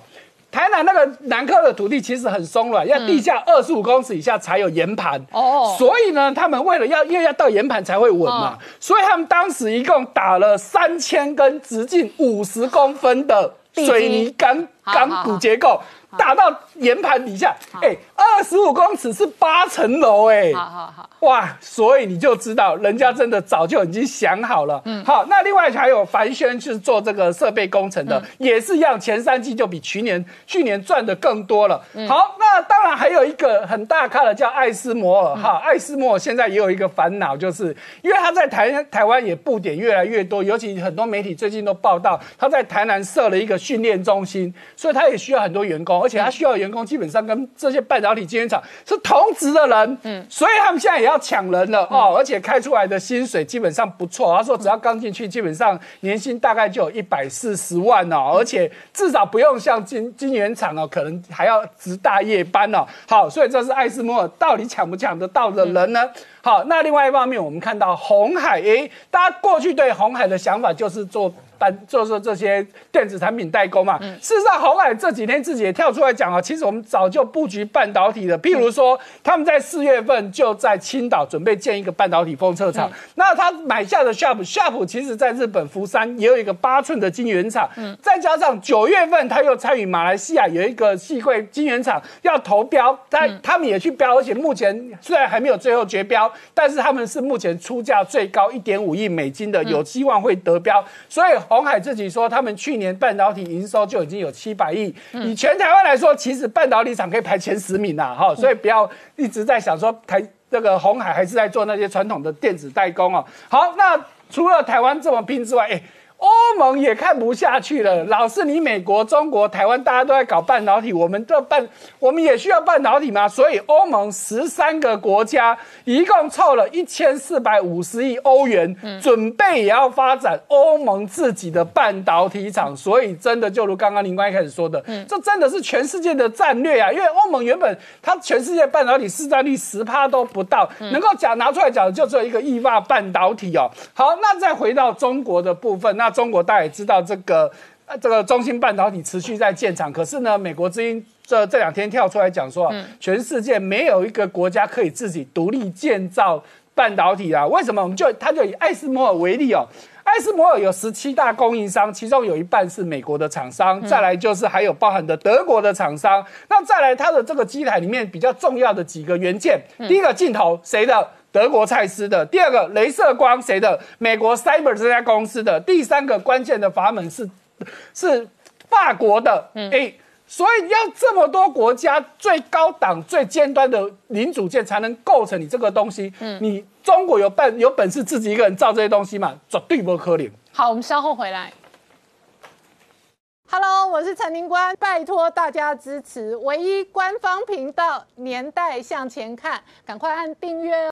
Speaker 6: 台南那个南科的土地其实很松软，要地下二十五公尺以下才有岩盘。
Speaker 1: 哦
Speaker 6: 所以呢，他们为了要因为要到岩盘才会稳嘛，所以他们当时一共打了三千根直径五十公分的水泥钢钢骨结构，打到岩盘底下。哎，二十五公尺是八层楼哎。
Speaker 1: 好好好，
Speaker 6: 哇，所以你就知道人家真的早就已经想好了。嗯，好，那另外还有凡轩是做这个设备工程的，也是一样，前三季就比去年去年赚的更多了。好，那当然还有一个很大咖的叫艾斯摩尔哈，艾斯摩尔现在也有一个烦恼，就是因为他在台台湾也布点越来越多，尤其很多媒体最近都报道他在台南设了一个训练中心，所以他也需要很多员工，而且他需要的员工基本上跟这些半导体晶圆厂是同职的人，嗯，所以他们现在也要抢人了哦，而且开出来的薪水基本上不错。他说只要刚进去，基本上年薪大概就有一百四十万哦，而且至少不用像晶晶圆厂哦，可能还要值大夜班哦。好，所以这是艾斯摩尔到底抢不抢得到的人呢？好，那另外一方面，我们看到红海，诶，大家过去对红海的想法就是做单，就是这些电子产品代工嘛。事实上，红海这几天自己也跳出来讲啊，其实我们早就布局半导体的。譬如说，他们在四月份就在青岛准备建一个半导体封测厂。那他买下的 Sharp，Sharp 其实在日本福山也有一个八寸的晶圆厂。再加上九月份他又参与马来西亚有一个细会晶圆厂要投标，他他们也去标，而且目前虽然还没有最后决标，但是他们是目前出价最高一点五亿美金的，有希望会得标。所以红海自己说，他们去年半导体营收就已经有七百亿，以全台湾来说，其实半导体厂可以排前十名啦，哈，所以不要一直在想说台这个红海还是在做那些传统的电子代工哦。好，那除了台湾这么拼之外，哎。欧盟也看不下去了，老是你美国、中国、台湾，大家都在搞半导体，我们这半，我们也需要半导体吗？所以欧盟十三个国家一共凑了一千四百五十亿欧元，准备也要发展欧盟自己的半导体厂。所以真的就如刚刚林官一开始说的，这真的是全世界的战略啊！因为欧盟原本它全世界半导体市占率十趴都不到，能够讲拿出来讲的就只有一个意法半导体哦。好，那再回到中国的部分，那中国大家也知道这个。呃，这个中芯半导体持续在建厂，可是呢，美国之音这这两天跳出来讲说啊，全世界没有一个国家可以自己独立建造半导体啊。为什么？我们就他就以艾斯摩尔为例哦，艾斯摩尔有十七大供应商，其中有一半是美国的厂商，再来就是还有包含的德国的厂商。那再来它的这个机台里面比较重要的几个元件，第一个镜头谁的？德国蔡司的。第二个镭射光谁的？美国 Cyber 这家公司的。第三个关键的阀门是是法国的。嗯哎、所以要这么多国家最高档、最尖端的零组件才能构成你这个东西。嗯你中国有办有本事自己一个人造这些东西吗？绝对不可能。
Speaker 1: 好，我们稍后回来。Hello，我是陈宁官，拜托大家支持唯一官方频道《年代向前看》，赶快按订阅哦。